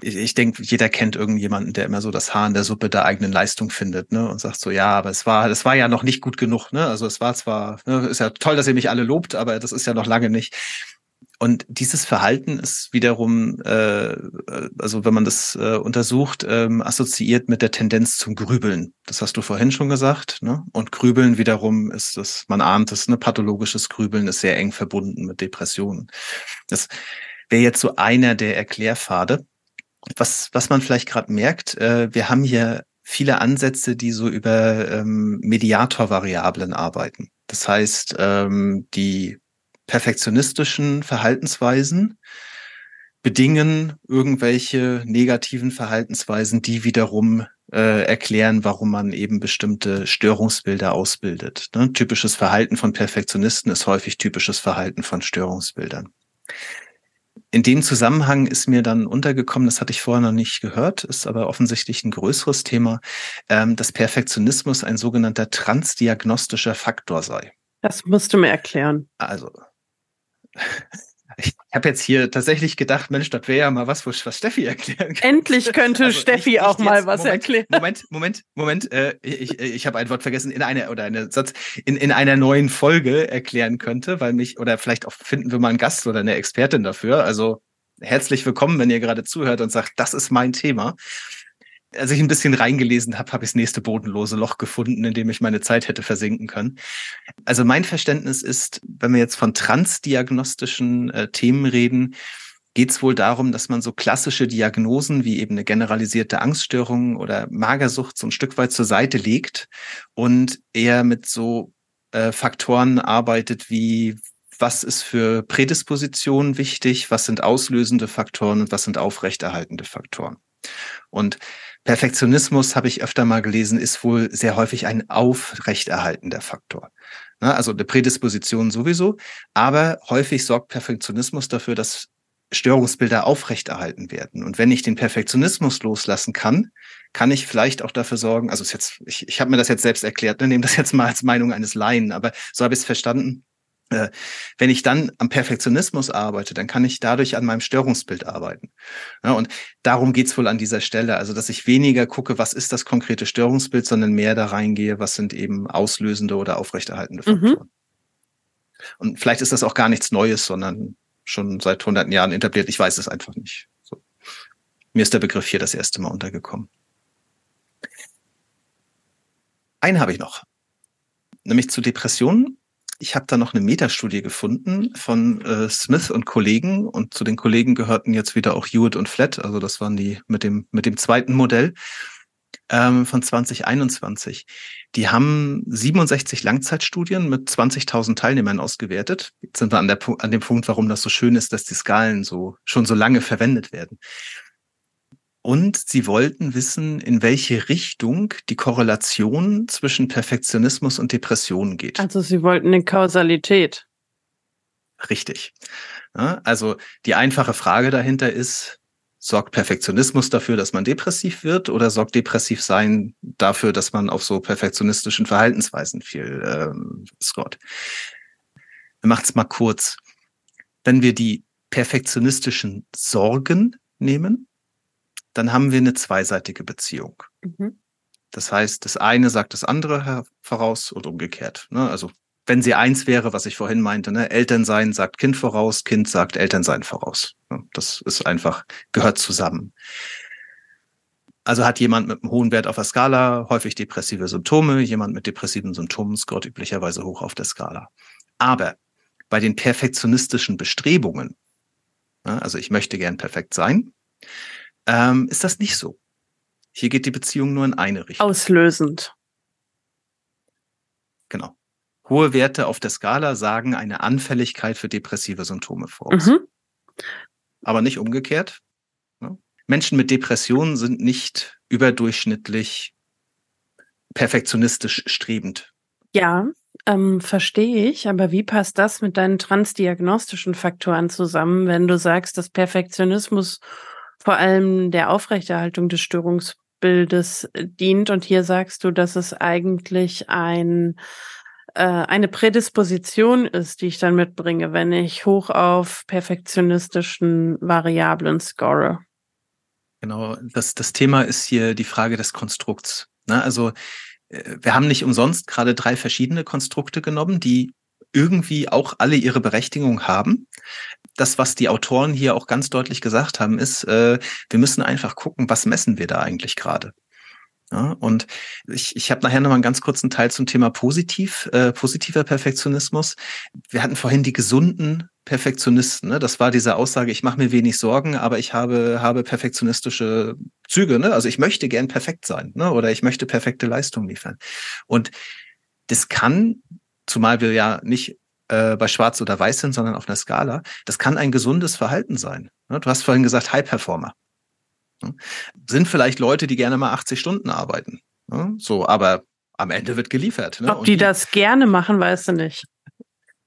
Ich, ich denke, jeder kennt irgendjemanden, der immer so das Haar in der Suppe der eigenen Leistung findet, ne? Und sagt so, ja, aber es war, es war ja noch nicht gut genug, ne? Also es war zwar, ne, ist ja toll, dass ihr mich alle lobt, aber das ist ja noch lange nicht. Und dieses Verhalten ist wiederum, äh, also wenn man das äh, untersucht, ähm, assoziiert mit der Tendenz zum Grübeln. Das hast du vorhin schon gesagt. Ne? Und Grübeln wiederum ist das, man ahnt es, ne, pathologisches Grübeln ist sehr eng verbunden mit Depressionen. Das wäre jetzt so einer der Erklärpfade. Was, was man vielleicht gerade merkt, äh, wir haben hier viele Ansätze, die so über ähm, Mediatorvariablen arbeiten. Das heißt, ähm, die perfektionistischen Verhaltensweisen bedingen irgendwelche negativen Verhaltensweisen, die wiederum äh, erklären, warum man eben bestimmte Störungsbilder ausbildet. Ne? Typisches Verhalten von Perfektionisten ist häufig typisches Verhalten von Störungsbildern. in dem Zusammenhang ist mir dann untergekommen, das hatte ich vorher noch nicht gehört, ist aber offensichtlich ein größeres Thema, ähm, dass Perfektionismus ein sogenannter transdiagnostischer Faktor sei. Das musst du mir erklären. Also, ich habe jetzt hier tatsächlich gedacht, Mensch, das wäre ja mal was, was Steffi erklären kann. Endlich könnte also Steffi nicht, auch nicht mal was Moment, erklären. Moment, Moment, Moment. Äh, ich ich habe ein Wort vergessen. In einer oder einen Satz in, in einer neuen Folge erklären könnte, weil mich oder vielleicht auch finden wir mal einen Gast oder eine Expertin dafür. Also herzlich willkommen, wenn ihr gerade zuhört und sagt, das ist mein Thema als ich ein bisschen reingelesen habe, habe ich das nächste bodenlose Loch gefunden, in dem ich meine Zeit hätte versinken können. Also mein Verständnis ist, wenn wir jetzt von transdiagnostischen äh, Themen reden, geht es wohl darum, dass man so klassische Diagnosen wie eben eine generalisierte Angststörung oder Magersucht so ein Stück weit zur Seite legt und eher mit so äh, Faktoren arbeitet wie was ist für Prädispositionen wichtig, was sind auslösende Faktoren und was sind aufrechterhaltende Faktoren. Und Perfektionismus, habe ich öfter mal gelesen, ist wohl sehr häufig ein aufrechterhaltender Faktor. Also eine Prädisposition sowieso, aber häufig sorgt Perfektionismus dafür, dass Störungsbilder aufrechterhalten werden. Und wenn ich den Perfektionismus loslassen kann, kann ich vielleicht auch dafür sorgen, also ist jetzt, ich, ich habe mir das jetzt selbst erklärt, ne, nehme das jetzt mal als Meinung eines Laien, aber so habe ich es verstanden, wenn ich dann am Perfektionismus arbeite, dann kann ich dadurch an meinem Störungsbild arbeiten. Ja, und darum geht's wohl an dieser Stelle. Also, dass ich weniger gucke, was ist das konkrete Störungsbild, sondern mehr da reingehe, was sind eben auslösende oder aufrechterhaltende mhm. Faktoren. Mhm. Und vielleicht ist das auch gar nichts Neues, sondern schon seit hunderten Jahren etabliert. Ich weiß es einfach nicht. So. Mir ist der Begriff hier das erste Mal untergekommen. Einen habe ich noch, nämlich zu Depressionen ich habe da noch eine Metastudie gefunden von äh, Smith und Kollegen und zu den Kollegen gehörten jetzt wieder auch Hewitt und Flat, also das waren die mit dem mit dem zweiten Modell ähm, von 2021. Die haben 67 Langzeitstudien mit 20.000 Teilnehmern ausgewertet. Jetzt sind wir an, der, an dem Punkt, warum das so schön ist, dass die Skalen so schon so lange verwendet werden. Und sie wollten wissen, in welche Richtung die Korrelation zwischen Perfektionismus und Depressionen geht. Also sie wollten eine Kausalität. Richtig. Ja, also die einfache Frage dahinter ist, sorgt Perfektionismus dafür, dass man depressiv wird oder sorgt depressiv sein dafür, dass man auf so perfektionistischen Verhaltensweisen viel ähm, scoret? Macht's mal kurz. Wenn wir die perfektionistischen Sorgen nehmen, dann haben wir eine zweiseitige Beziehung. Mhm. Das heißt, das eine sagt das andere voraus und umgekehrt. Ne? Also wenn sie eins wäre, was ich vorhin meinte, ne? Elternsein sagt Kind voraus, Kind sagt Elternsein voraus. Ne? Das ist einfach, gehört zusammen. Also hat jemand mit einem hohen Wert auf der Skala häufig depressive Symptome, jemand mit depressiven Symptomen scoret üblicherweise hoch auf der Skala. Aber bei den perfektionistischen Bestrebungen, ne? also ich möchte gern perfekt sein, ähm, ist das nicht so. Hier geht die Beziehung nur in eine Richtung. Auslösend. Genau. Hohe Werte auf der Skala sagen eine Anfälligkeit für depressive Symptome voraus. Mhm. Aber nicht umgekehrt. Ne? Menschen mit Depressionen sind nicht überdurchschnittlich perfektionistisch strebend. Ja, ähm, verstehe ich, aber wie passt das mit deinen transdiagnostischen Faktoren zusammen, wenn du sagst, dass Perfektionismus vor allem der Aufrechterhaltung des Störungsbildes dient. Und hier sagst du, dass es eigentlich ein äh, eine Prädisposition ist, die ich dann mitbringe, wenn ich hoch auf perfektionistischen Variablen score. Genau, das, das Thema ist hier die Frage des Konstrukts. Ne? Also äh, wir haben nicht umsonst gerade drei verschiedene Konstrukte genommen, die irgendwie auch alle ihre Berechtigung haben das, was die Autoren hier auch ganz deutlich gesagt haben, ist, äh, wir müssen einfach gucken, was messen wir da eigentlich gerade. Ja, und ich, ich habe nachher noch mal einen ganz kurzen Teil zum Thema positiv, äh, positiver Perfektionismus. Wir hatten vorhin die gesunden Perfektionisten. Ne? Das war diese Aussage, ich mache mir wenig Sorgen, aber ich habe, habe perfektionistische Züge. Ne? Also ich möchte gern perfekt sein ne? oder ich möchte perfekte Leistung liefern. Und das kann, zumal wir ja nicht äh, bei Schwarz oder Weiß sind, sondern auf einer Skala. Das kann ein gesundes Verhalten sein. Ne? Du hast vorhin gesagt, High Performer. Ne? Sind vielleicht Leute, die gerne mal 80 Stunden arbeiten. Ne? So, aber am Ende wird geliefert. Ob die, die das gerne machen, weißt du nicht. [laughs]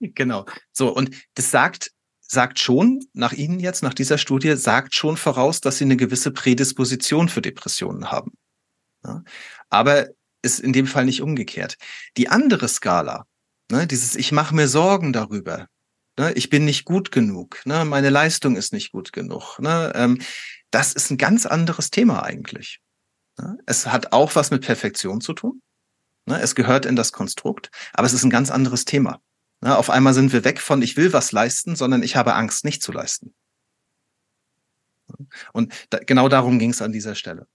Genau. So, und das sagt sagt schon, nach Ihnen jetzt, nach dieser Studie, sagt schon voraus, dass Sie eine gewisse Prädisposition für Depressionen haben. Ja? Aber ist in dem Fall nicht umgekehrt. Die andere Skala, ne, dieses Ich mache mir Sorgen darüber, ne, ich bin nicht gut genug, ne, meine Leistung ist nicht gut genug, ne, ähm, das ist ein ganz anderes Thema eigentlich. Ne? Es hat auch was mit Perfektion zu tun. Ne? Es gehört in das Konstrukt, aber es ist ein ganz anderes Thema. Ne? Auf einmal sind wir weg von ich will was leisten, sondern ich habe Angst, nicht zu leisten. Und da, genau darum ging es an dieser Stelle.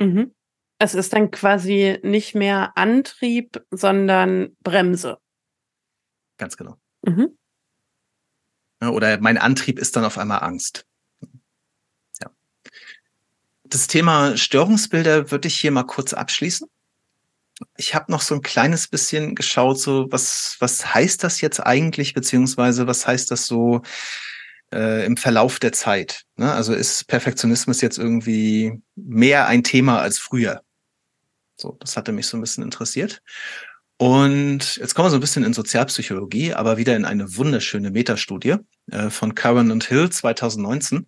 Mhm. Es ist dann quasi nicht mehr Antrieb, sondern Bremse. Ganz genau. Mhm. Oder mein Antrieb ist dann auf einmal Angst. Ja. Das Thema Störungsbilder würde ich hier mal kurz abschließen. Ich habe noch so ein kleines bisschen geschaut, so was, was heißt das jetzt eigentlich, beziehungsweise was heißt das so äh, im Verlauf der Zeit? Ne? Also ist Perfektionismus jetzt irgendwie mehr ein Thema als früher? So, das hatte mich so ein bisschen interessiert. Und jetzt kommen wir so ein bisschen in Sozialpsychologie, aber wieder in eine wunderschöne Metastudie äh, von Curran und Hill 2019.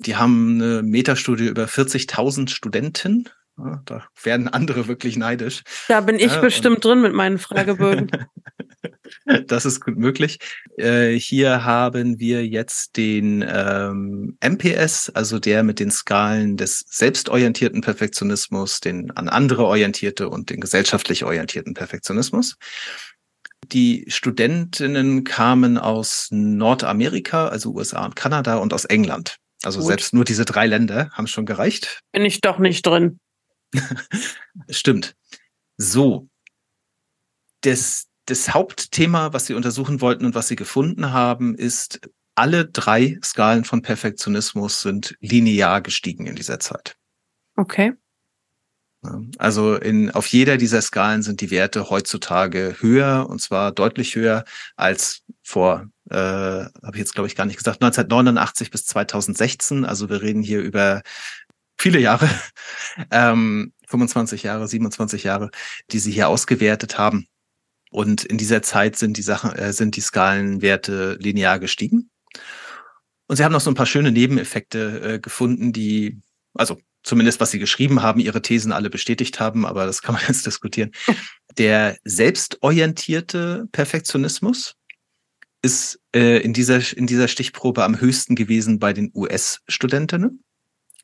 Die haben eine Metastudie über 40.000 Studenten. Da werden andere wirklich neidisch. Da bin ich ja, bestimmt drin mit meinen Fragebögen. [laughs] das ist gut möglich. Äh, hier haben wir jetzt den ähm, MPS, also der mit den Skalen des selbstorientierten Perfektionismus, den an andere orientierte und den gesellschaftlich orientierten Perfektionismus. Die Studentinnen kamen aus Nordamerika, also USA und Kanada und aus England. Also Gut. selbst nur diese drei Länder haben schon gereicht. Bin ich doch nicht drin. [laughs] Stimmt. So. Das, das Hauptthema, was Sie untersuchen wollten und was Sie gefunden haben, ist, alle drei Skalen von Perfektionismus sind linear gestiegen in dieser Zeit. Okay. Also in, auf jeder dieser Skalen sind die Werte heutzutage höher und zwar deutlich höher als vor, äh, habe ich jetzt glaube ich gar nicht gesagt, 1989 bis 2016. Also wir reden hier über viele Jahre, [laughs] ähm, 25 Jahre, 27 Jahre, die sie hier ausgewertet haben. Und in dieser Zeit sind die Sachen, äh, sind die Skalenwerte linear gestiegen. Und sie haben noch so ein paar schöne Nebeneffekte äh, gefunden, die, also zumindest was sie geschrieben haben, ihre Thesen alle bestätigt haben, aber das kann man [laughs] jetzt diskutieren. Der selbstorientierte Perfektionismus ist äh, in, dieser, in dieser Stichprobe am höchsten gewesen bei den US-Studentinnen.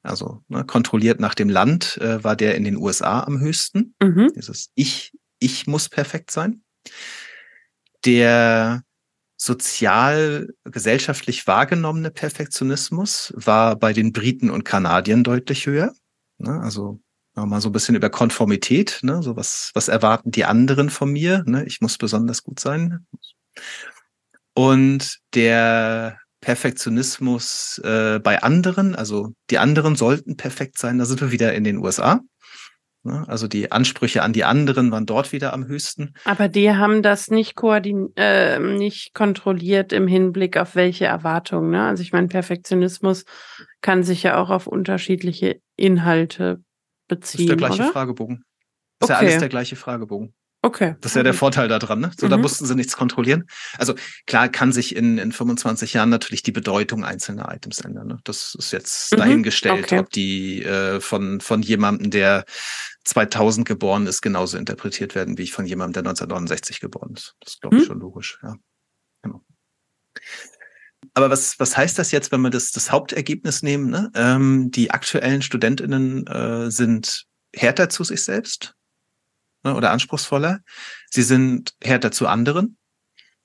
Also ne, kontrolliert nach dem Land äh, war der in den USA am höchsten. Mhm. Dieses Ich, ich muss perfekt sein. Der sozial gesellschaftlich wahrgenommene Perfektionismus war bei den Briten und Kanadiern deutlich höher. Ne, also mal so ein bisschen über Konformität, ne, so was, was erwarten die anderen von mir? Ne? Ich muss besonders gut sein. Und der Perfektionismus äh, bei anderen, also die anderen sollten perfekt sein, da sind wir wieder in den USA. Ne? Also die Ansprüche an die anderen waren dort wieder am höchsten. Aber die haben das nicht koordin äh, nicht kontrolliert im Hinblick auf welche Erwartungen. Ne? Also ich meine, Perfektionismus kann sich ja auch auf unterschiedliche Inhalte beziehen. Das ist der gleiche oder? Fragebogen. Das ist okay. ja alles der gleiche Fragebogen. Okay. Das ist ja der Vorteil daran, ne? So, mhm. da mussten sie nichts kontrollieren. Also klar kann sich in, in 25 Jahren natürlich die Bedeutung einzelner Items ändern. Ne? Das ist jetzt mhm. dahingestellt, okay. ob die äh, von, von jemandem, der 2000 geboren ist, genauso interpretiert werden, wie ich von jemandem, der 1969 geboren ist. Das ist, glaube ich, mhm. schon logisch, ja. Genau. Aber was, was heißt das jetzt, wenn wir das, das Hauptergebnis nehmen? Ne? Ähm, die aktuellen StudentInnen äh, sind härter zu sich selbst, ne, oder anspruchsvoller. Sie sind härter zu anderen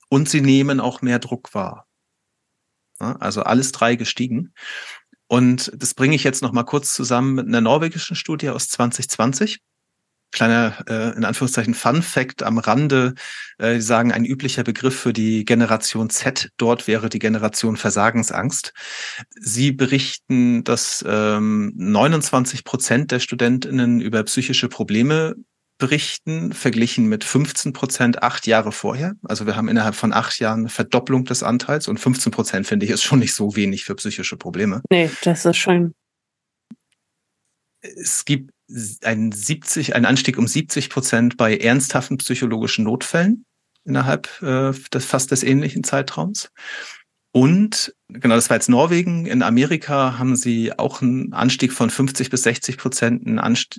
und sie nehmen auch mehr Druck wahr. Ne, also alles drei gestiegen. Und das bringe ich jetzt noch mal kurz zusammen mit einer norwegischen Studie aus 2020 kleiner, äh, in Anführungszeichen, Fun Fact am Rande, äh, die sagen, ein üblicher Begriff für die Generation Z dort wäre die Generation Versagensangst. Sie berichten, dass ähm, 29 Prozent der Studentinnen über psychische Probleme berichten, verglichen mit 15 Prozent acht Jahre vorher. Also wir haben innerhalb von acht Jahren eine Verdopplung des Anteils und 15 Prozent finde ich ist schon nicht so wenig für psychische Probleme. Nee, das ist schon. Es gibt einen 70, einen Anstieg um 70 Prozent bei ernsthaften psychologischen Notfällen innerhalb äh, des fast des ähnlichen Zeitraums. Und genau, das war jetzt Norwegen. In Amerika haben sie auch einen Anstieg von 50 bis 60 Prozent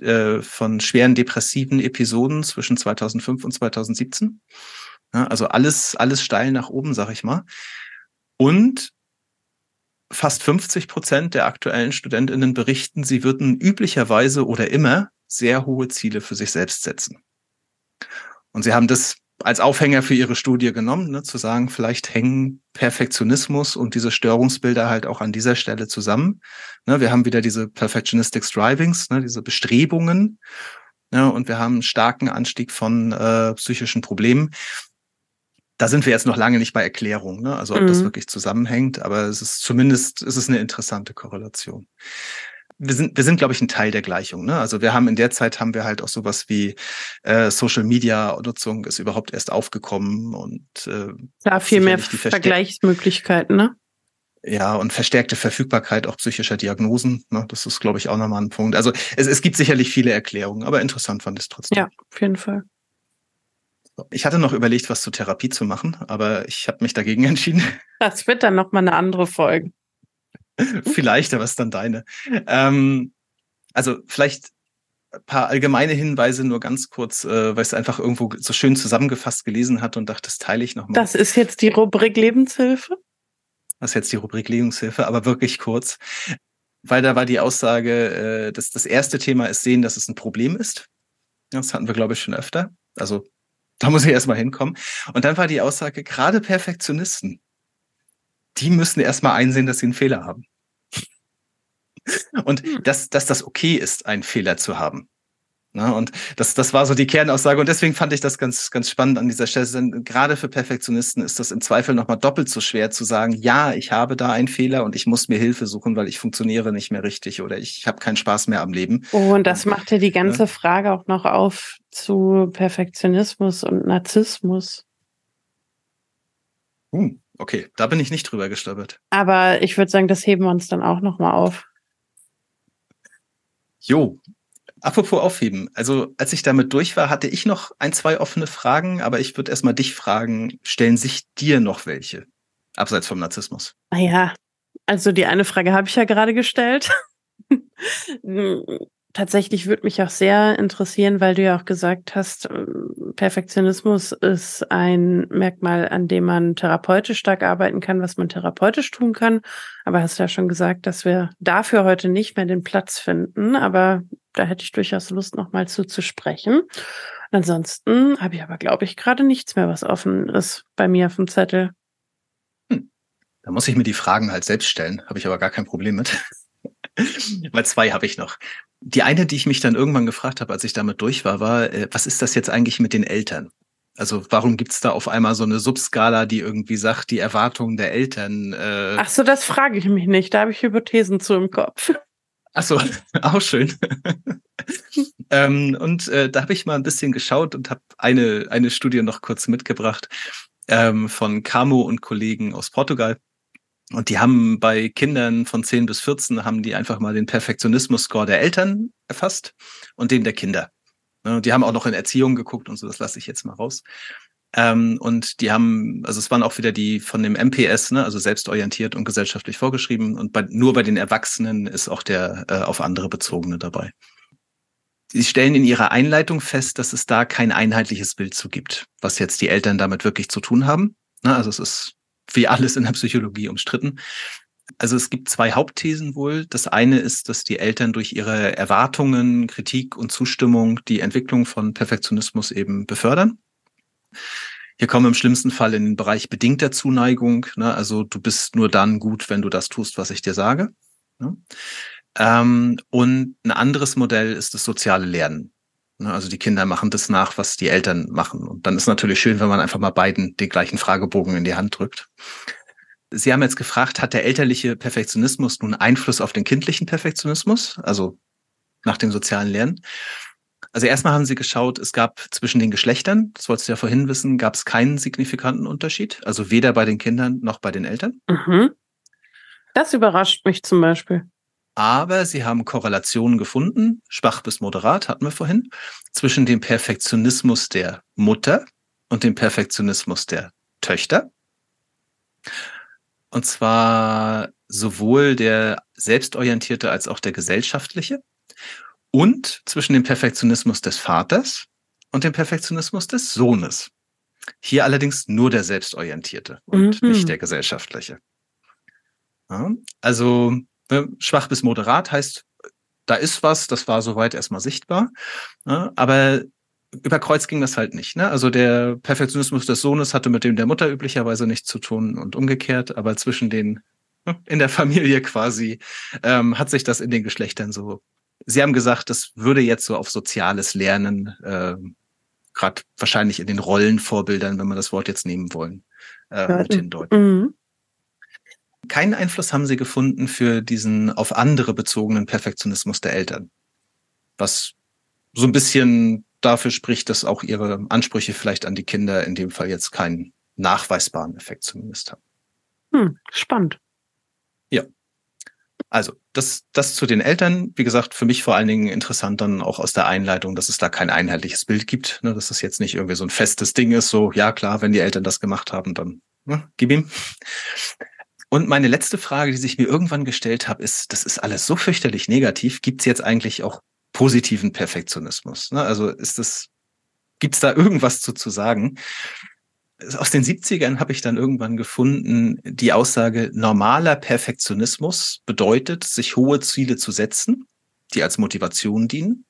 äh, von schweren depressiven Episoden zwischen 2005 und 2017. Ja, also alles, alles steil nach oben, sag ich mal. Und fast 50 Prozent der aktuellen Studentinnen berichten, sie würden üblicherweise oder immer sehr hohe Ziele für sich selbst setzen. Und sie haben das als Aufhänger für ihre Studie genommen, ne, zu sagen, vielleicht hängen Perfektionismus und diese Störungsbilder halt auch an dieser Stelle zusammen. Ne, wir haben wieder diese Perfectionistic Strivings, ne, diese Bestrebungen, ne, und wir haben einen starken Anstieg von äh, psychischen Problemen. Da sind wir jetzt noch lange nicht bei Erklärung, ne? also ob mhm. das wirklich zusammenhängt, aber es ist zumindest es ist eine interessante Korrelation wir sind, wir sind, glaube ich, ein Teil der Gleichung. Ne? Also wir haben in der Zeit haben wir halt auch sowas wie äh, Social Media Nutzung ist überhaupt erst aufgekommen und äh, ja, viel mehr Vergleichsmöglichkeiten, ne? Ja, und verstärkte Verfügbarkeit auch psychischer Diagnosen. Ne? Das ist, glaube ich, auch nochmal ein Punkt. Also es, es gibt sicherlich viele Erklärungen, aber interessant fand ich es trotzdem. Ja, auf jeden Fall. Ich hatte noch überlegt, was zur Therapie zu machen, aber ich habe mich dagegen [laughs] entschieden. Das wird dann noch mal eine andere Folge. [laughs] vielleicht, aber es ist dann deine. Ähm, also vielleicht ein paar allgemeine Hinweise nur ganz kurz, äh, weil es einfach irgendwo so schön zusammengefasst gelesen hat und dachte, das teile ich nochmal. Das ist jetzt die Rubrik Lebenshilfe? Das ist jetzt die Rubrik Lebenshilfe, aber wirklich kurz. Weil da war die Aussage, äh, dass das erste Thema ist sehen, dass es ein Problem ist. Das hatten wir, glaube ich, schon öfter. Also da muss ich erstmal hinkommen. Und dann war die Aussage, gerade Perfektionisten, die müssen erstmal einsehen, dass sie einen Fehler haben. Und hm. dass, dass das okay ist, einen Fehler zu haben. Na, und das, das war so die Kernaussage. Und deswegen fand ich das ganz, ganz spannend an dieser Stelle. Denn gerade für Perfektionisten ist das im Zweifel nochmal doppelt so schwer zu sagen, ja, ich habe da einen Fehler und ich muss mir Hilfe suchen, weil ich funktioniere nicht mehr richtig oder ich habe keinen Spaß mehr am Leben. Oh, und das macht ja die ganze ja. Frage auch noch auf zu Perfektionismus und Narzissmus. Uh, okay, da bin ich nicht drüber gestolpert. Aber ich würde sagen, das heben wir uns dann auch nochmal auf. Jo, apropos aufheben. Also als ich damit durch war, hatte ich noch ein, zwei offene Fragen, aber ich würde erstmal dich fragen, stellen sich dir noch welche? Abseits vom Narzissmus. Ah ja, also die eine Frage habe ich ja gerade gestellt. [laughs] Tatsächlich würde mich auch sehr interessieren, weil du ja auch gesagt hast, ähm, Perfektionismus ist ein Merkmal, an dem man therapeutisch stark arbeiten kann, was man therapeutisch tun kann. Aber hast ja schon gesagt, dass wir dafür heute nicht mehr den Platz finden. Aber da hätte ich durchaus Lust, nochmal zu, zu sprechen. Ansonsten habe ich aber, glaube ich, gerade nichts mehr, was offen ist bei mir auf dem Zettel. Hm. Da muss ich mir die Fragen halt selbst stellen. Habe ich aber gar kein Problem mit. [laughs] Weil zwei habe ich noch. Die eine, die ich mich dann irgendwann gefragt habe, als ich damit durch war, war, äh, was ist das jetzt eigentlich mit den Eltern? Also warum gibt's da auf einmal so eine Subskala, die irgendwie sagt, die Erwartungen der Eltern? Äh Ach so, das frage ich mich nicht. Da habe ich Hypothesen zu im Kopf. Ach so, [laughs] auch schön. [laughs] ähm, und äh, da habe ich mal ein bisschen geschaut und habe eine, eine Studie noch kurz mitgebracht ähm, von Camo und Kollegen aus Portugal. Und die haben bei Kindern von 10 bis 14 haben die einfach mal den Perfektionismus-Score der Eltern erfasst und den der Kinder. Die haben auch noch in Erziehung geguckt und so, das lasse ich jetzt mal raus. Ähm, und die haben, also es waren auch wieder die von dem MPS, ne, also selbstorientiert und gesellschaftlich vorgeschrieben. Und nur bei den Erwachsenen ist auch der äh, auf andere bezogene dabei. Sie stellen in ihrer Einleitung fest, dass es da kein einheitliches Bild zu gibt, was jetzt die Eltern damit wirklich zu tun haben. Na, also es ist wie alles in der Psychologie umstritten. Also es gibt zwei Hauptthesen wohl. Das eine ist, dass die Eltern durch ihre Erwartungen, Kritik und Zustimmung die Entwicklung von Perfektionismus eben befördern. Hier kommen wir im schlimmsten Fall in den Bereich bedingter Zuneigung. Ne? Also du bist nur dann gut, wenn du das tust, was ich dir sage. Ne? Ähm, und ein anderes Modell ist das soziale Lernen. Ne? Also die Kinder machen das nach, was die Eltern machen. Und dann ist natürlich schön, wenn man einfach mal beiden den gleichen Fragebogen in die Hand drückt. Sie haben jetzt gefragt, hat der elterliche Perfektionismus nun Einfluss auf den kindlichen Perfektionismus, also nach dem sozialen Lernen? Also erstmal haben Sie geschaut, es gab zwischen den Geschlechtern, das wolltest du ja vorhin wissen, gab es keinen signifikanten Unterschied, also weder bei den Kindern noch bei den Eltern. Mhm. Das überrascht mich zum Beispiel. Aber sie haben Korrelationen gefunden, schwach bis moderat hatten wir vorhin, zwischen dem Perfektionismus der Mutter und dem Perfektionismus der Töchter. Und zwar sowohl der selbstorientierte als auch der gesellschaftliche. Und zwischen dem Perfektionismus des Vaters und dem Perfektionismus des Sohnes. Hier allerdings nur der selbstorientierte und mhm. nicht der gesellschaftliche. Ja, also schwach bis moderat heißt, da ist was, das war soweit erstmal sichtbar. Ja, aber über Kreuz ging das halt nicht. Ne? Also der Perfektionismus des Sohnes hatte mit dem der Mutter üblicherweise nichts zu tun und umgekehrt, aber zwischen den in der Familie quasi ähm, hat sich das in den Geschlechtern so. Sie haben gesagt, das würde jetzt so auf soziales Lernen, äh, gerade wahrscheinlich in den Rollenvorbildern, wenn wir das Wort jetzt nehmen wollen, äh, mit hindeuten. Mhm. Keinen Einfluss haben sie gefunden für diesen auf andere bezogenen Perfektionismus der Eltern. Was so ein bisschen dafür spricht, dass auch ihre Ansprüche vielleicht an die Kinder in dem Fall jetzt keinen nachweisbaren Effekt zumindest haben. Hm, spannend. Ja. Also, das, das zu den Eltern, wie gesagt, für mich vor allen Dingen interessant dann auch aus der Einleitung, dass es da kein einheitliches Bild gibt, ne, dass das jetzt nicht irgendwie so ein festes Ding ist, so, ja klar, wenn die Eltern das gemacht haben, dann ne, gib ihm. Und meine letzte Frage, die sich mir irgendwann gestellt habe, ist, das ist alles so fürchterlich negativ. Gibt es jetzt eigentlich auch positiven Perfektionismus? Ne? Also ist das, gibt es da irgendwas zu, zu sagen? Aus den 70ern habe ich dann irgendwann gefunden, die Aussage, normaler Perfektionismus bedeutet, sich hohe Ziele zu setzen, die als Motivation dienen.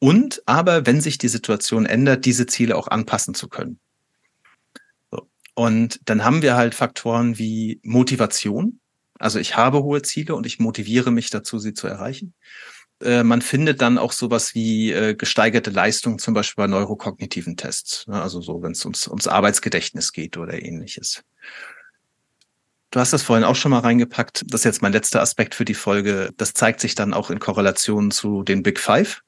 Und aber, wenn sich die Situation ändert, diese Ziele auch anpassen zu können. Und dann haben wir halt Faktoren wie Motivation. Also ich habe hohe Ziele und ich motiviere mich dazu, sie zu erreichen. Äh, man findet dann auch sowas wie äh, gesteigerte Leistung, zum Beispiel bei neurokognitiven Tests. Ne? Also so, wenn es ums, ums Arbeitsgedächtnis geht oder ähnliches. Du hast das vorhin auch schon mal reingepackt. Das ist jetzt mein letzter Aspekt für die Folge. Das zeigt sich dann auch in Korrelation zu den Big Five.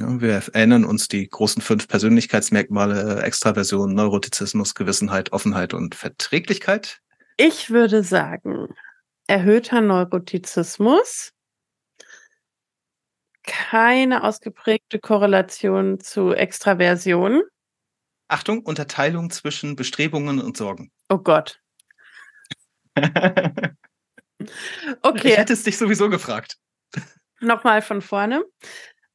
Ja, wir erinnern uns die großen fünf Persönlichkeitsmerkmale, Extraversion, Neurotizismus, Gewissenheit, Offenheit und Verträglichkeit. Ich würde sagen, erhöhter Neurotizismus, keine ausgeprägte Korrelation zu Extraversion. Achtung, Unterteilung zwischen Bestrebungen und Sorgen. Oh Gott. [laughs] okay. Ich hätte es dich sowieso gefragt. Nochmal von vorne.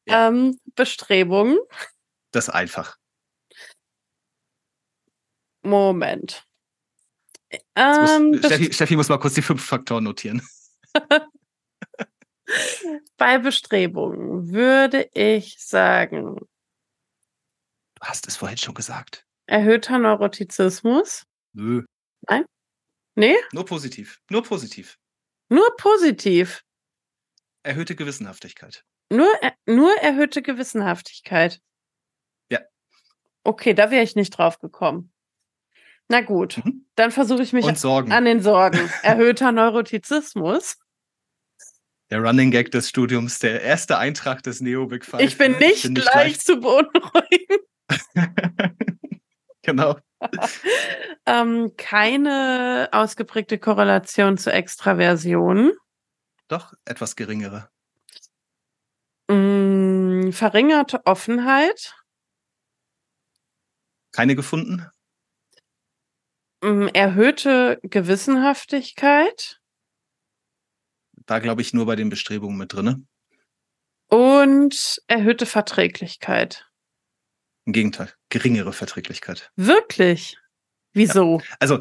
Ja. Ähm, Bestrebungen. Das ist einfach. Moment. Ähm, muss, Steffi, Steffi muss mal kurz die fünf Faktoren notieren. [laughs] Bei Bestrebungen würde ich sagen. Du hast es vorhin schon gesagt. Erhöhter Neurotizismus. Nö. Nein? Nee? Nur positiv. Nur positiv. Nur positiv. Erhöhte Gewissenhaftigkeit. Nur, nur erhöhte Gewissenhaftigkeit. Ja. Okay, da wäre ich nicht drauf gekommen. Na gut, mhm. dann versuche ich mich an den Sorgen. Erhöhter Neurotizismus. Der Running Gag des Studiums, der erste Eintrag des Neo Big Five. Ich bin nicht, bin nicht leicht zu beunruhigen. [laughs] genau. ähm, keine ausgeprägte Korrelation zur Extraversion. Doch, etwas geringere. Mm, verringerte Offenheit. Keine gefunden? Mm, erhöhte Gewissenhaftigkeit. Da glaube ich nur bei den Bestrebungen mit drin. Und erhöhte Verträglichkeit. Im Gegenteil, geringere Verträglichkeit. Wirklich? Wieso? Ja. Also,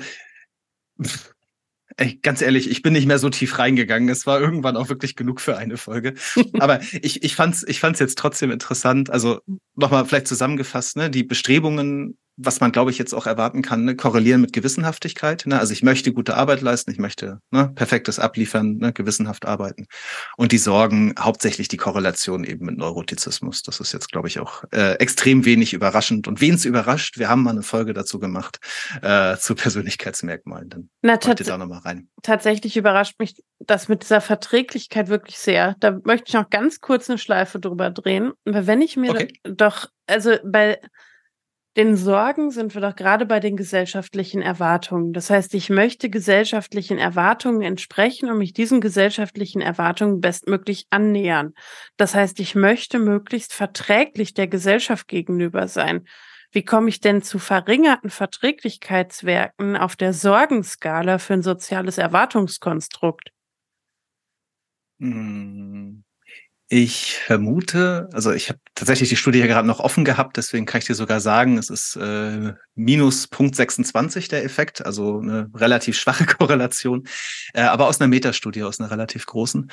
Ey, ganz ehrlich, ich bin nicht mehr so tief reingegangen. Es war irgendwann auch wirklich genug für eine Folge. [laughs] Aber ich, ich fand's, ich fand's jetzt trotzdem interessant. Also nochmal vielleicht zusammengefasst, ne, die Bestrebungen was man, glaube ich, jetzt auch erwarten kann, ne, korrelieren mit Gewissenhaftigkeit. Ne? Also ich möchte gute Arbeit leisten, ich möchte ne, perfektes abliefern, ne, gewissenhaft arbeiten. Und die Sorgen, hauptsächlich die Korrelation eben mit Neurotizismus. Das ist jetzt, glaube ich, auch äh, extrem wenig überraschend. Und wen es überrascht, wir haben mal eine Folge dazu gemacht, äh, zu Persönlichkeitsmerkmalen. Dann Na, da noch mal rein. Tatsächlich überrascht mich das mit dieser Verträglichkeit wirklich sehr. Da möchte ich noch ganz kurz eine Schleife drüber drehen. Weil wenn ich mir okay. doch, also bei den Sorgen sind wir doch gerade bei den gesellschaftlichen Erwartungen. Das heißt, ich möchte gesellschaftlichen Erwartungen entsprechen und mich diesen gesellschaftlichen Erwartungen bestmöglich annähern. Das heißt, ich möchte möglichst verträglich der Gesellschaft gegenüber sein. Wie komme ich denn zu verringerten Verträglichkeitswerken auf der Sorgenskala für ein soziales Erwartungskonstrukt? Hm. Ich vermute, also ich habe tatsächlich die Studie ja gerade noch offen gehabt, deswegen kann ich dir sogar sagen, es ist äh, minus Punkt 26 der Effekt, also eine relativ schwache [laughs] Korrelation, äh, aber aus einer Metastudie, aus einer relativ großen.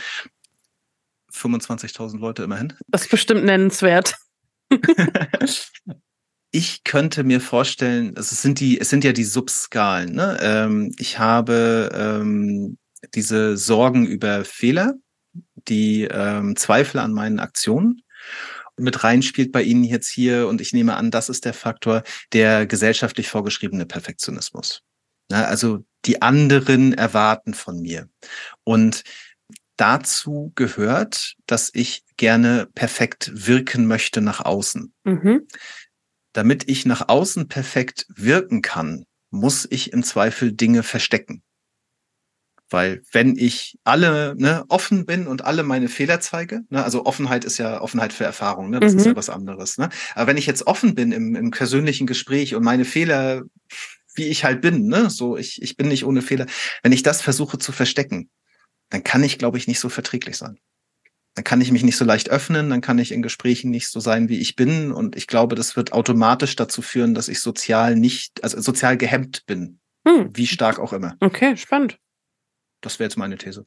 25.000 Leute immerhin. Das ist bestimmt nennenswert. [laughs] ich könnte mir vorstellen, also es sind die, es sind ja die Subskalen. Ne? Ähm, ich habe ähm, diese Sorgen über Fehler, die ähm, Zweifel an meinen Aktionen mit reinspielt bei Ihnen jetzt hier. Und ich nehme an, das ist der Faktor der gesellschaftlich vorgeschriebene Perfektionismus. Na, also die anderen erwarten von mir. Und dazu gehört, dass ich gerne perfekt wirken möchte nach außen. Mhm. Damit ich nach außen perfekt wirken kann, muss ich im Zweifel Dinge verstecken. Weil wenn ich alle ne, offen bin und alle meine Fehler zeige, ne, also Offenheit ist ja Offenheit für Erfahrung, ne, das mhm. ist ja was anderes. Ne? Aber wenn ich jetzt offen bin im, im persönlichen Gespräch und meine Fehler, wie ich halt bin, ne, so ich, ich bin nicht ohne Fehler, wenn ich das versuche zu verstecken, dann kann ich, glaube ich, nicht so verträglich sein. Dann kann ich mich nicht so leicht öffnen, dann kann ich in Gesprächen nicht so sein, wie ich bin. Und ich glaube, das wird automatisch dazu führen, dass ich sozial nicht, also sozial gehemmt bin. Hm. Wie stark auch immer. Okay, spannend. Das wäre jetzt meine These.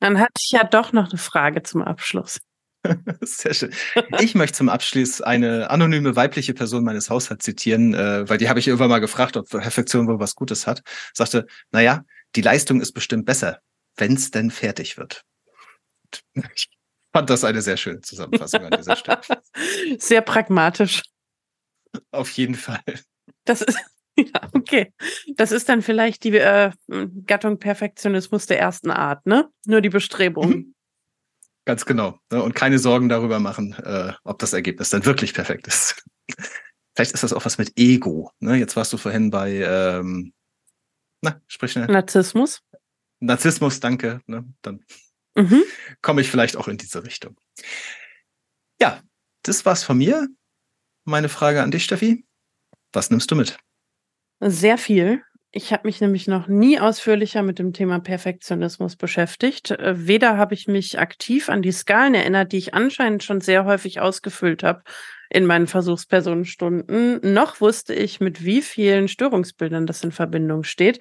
Dann hatte ich ja doch noch eine Frage zum Abschluss. [laughs] Sehr schön. Ich möchte zum Abschluss eine anonyme weibliche Person meines Haushalts zitieren, äh, weil die habe ich irgendwann mal gefragt, ob Perfektion wohl was Gutes hat. Sagte, naja, die Leistung ist bestimmt besser, wenn es denn fertig wird. [laughs] Ich fand das eine sehr schöne Zusammenfassung an dieser Stelle. [laughs] Sehr pragmatisch. Auf jeden Fall. Das ist, [laughs] Ja, okay. Das ist dann vielleicht die äh, Gattung Perfektionismus der ersten Art, ne? Nur die Bestrebung. Mhm. Ganz genau. Ne? Und keine Sorgen darüber machen, äh, ob das Ergebnis dann wirklich perfekt ist. [laughs] vielleicht ist das auch was mit Ego. Ne? Jetzt warst du vorhin bei, ähm, na, sprich schnell. Narzissmus. Narzissmus, danke. Ne? Dann mhm. komme ich vielleicht auch in diese Richtung. Ja, das war's von mir. Meine Frage an dich, Steffi. Was nimmst du mit? Sehr viel. Ich habe mich nämlich noch nie ausführlicher mit dem Thema Perfektionismus beschäftigt. Äh, weder habe ich mich aktiv an die Skalen erinnert, die ich anscheinend schon sehr häufig ausgefüllt habe in meinen Versuchspersonenstunden, noch wusste ich, mit wie vielen Störungsbildern das in Verbindung steht.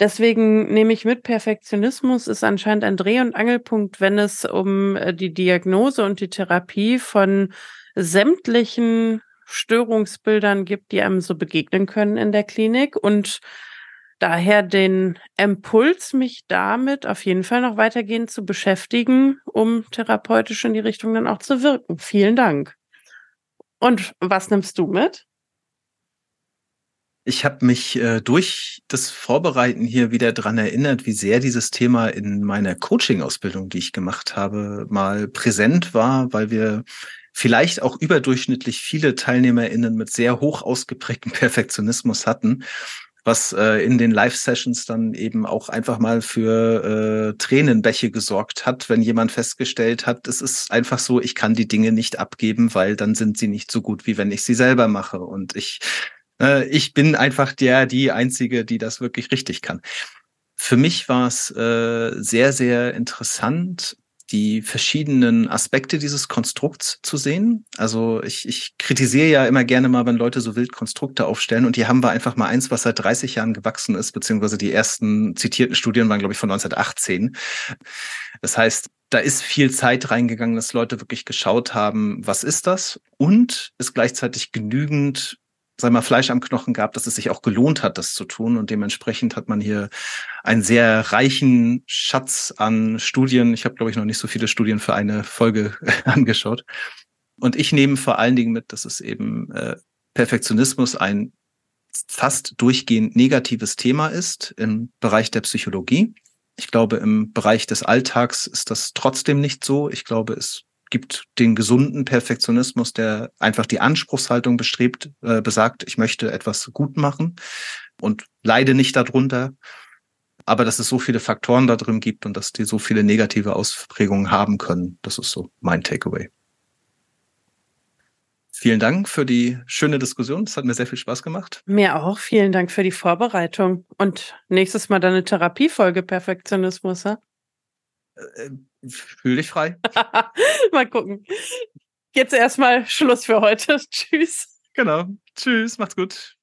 Deswegen nehme ich mit, Perfektionismus ist anscheinend ein Dreh- und Angelpunkt, wenn es um äh, die Diagnose und die Therapie von sämtlichen Störungsbildern gibt, die einem so begegnen können in der Klinik und daher den Impuls, mich damit auf jeden Fall noch weitergehend zu beschäftigen, um therapeutisch in die Richtung dann auch zu wirken. Vielen Dank. Und was nimmst du mit? Ich habe mich äh, durch das Vorbereiten hier wieder dran erinnert, wie sehr dieses Thema in meiner Coaching-Ausbildung, die ich gemacht habe, mal präsent war, weil wir vielleicht auch überdurchschnittlich viele TeilnehmerInnen mit sehr hoch ausgeprägtem [laughs] Perfektionismus hatten, was äh, in den Live-Sessions dann eben auch einfach mal für äh, Tränenbäche gesorgt hat, wenn jemand festgestellt hat, es ist einfach so, ich kann die Dinge nicht abgeben, weil dann sind sie nicht so gut, wie wenn ich sie selber mache. Und ich, äh, ich bin einfach der, die Einzige, die das wirklich richtig kann. Für mich war es äh, sehr, sehr interessant, die verschiedenen Aspekte dieses Konstrukts zu sehen. Also ich, ich kritisiere ja immer gerne mal, wenn Leute so wild Konstrukte aufstellen und hier haben wir einfach mal eins, was seit 30 Jahren gewachsen ist, beziehungsweise die ersten zitierten Studien waren, glaube ich, von 1918. Das heißt, da ist viel Zeit reingegangen, dass Leute wirklich geschaut haben, was ist das? Und es gleichzeitig genügend sag mal, Fleisch am Knochen gab, dass es sich auch gelohnt hat, das zu tun. Und dementsprechend hat man hier einen sehr reichen Schatz an Studien. Ich habe, glaube ich, noch nicht so viele Studien für eine Folge [laughs] angeschaut. Und ich nehme vor allen Dingen mit, dass es eben äh, Perfektionismus ein fast durchgehend negatives Thema ist im Bereich der Psychologie. Ich glaube, im Bereich des Alltags ist das trotzdem nicht so. Ich glaube, es gibt den gesunden Perfektionismus, der einfach die Anspruchshaltung bestrebt, äh, besagt, ich möchte etwas gut machen und leide nicht darunter. Aber dass es so viele Faktoren da drin gibt und dass die so viele negative Ausprägungen haben können, das ist so mein Takeaway. vielen Dank für die schöne Diskussion. Es hat mir sehr viel Spaß gemacht. Mir auch. Vielen Dank für die Vorbereitung. Und nächstes Mal dann eine Therapiefolge Perfektionismus, ja? Fühl dich frei. [laughs] mal gucken. Jetzt erstmal Schluss für heute. [laughs] Tschüss. Genau. Tschüss. Macht's gut.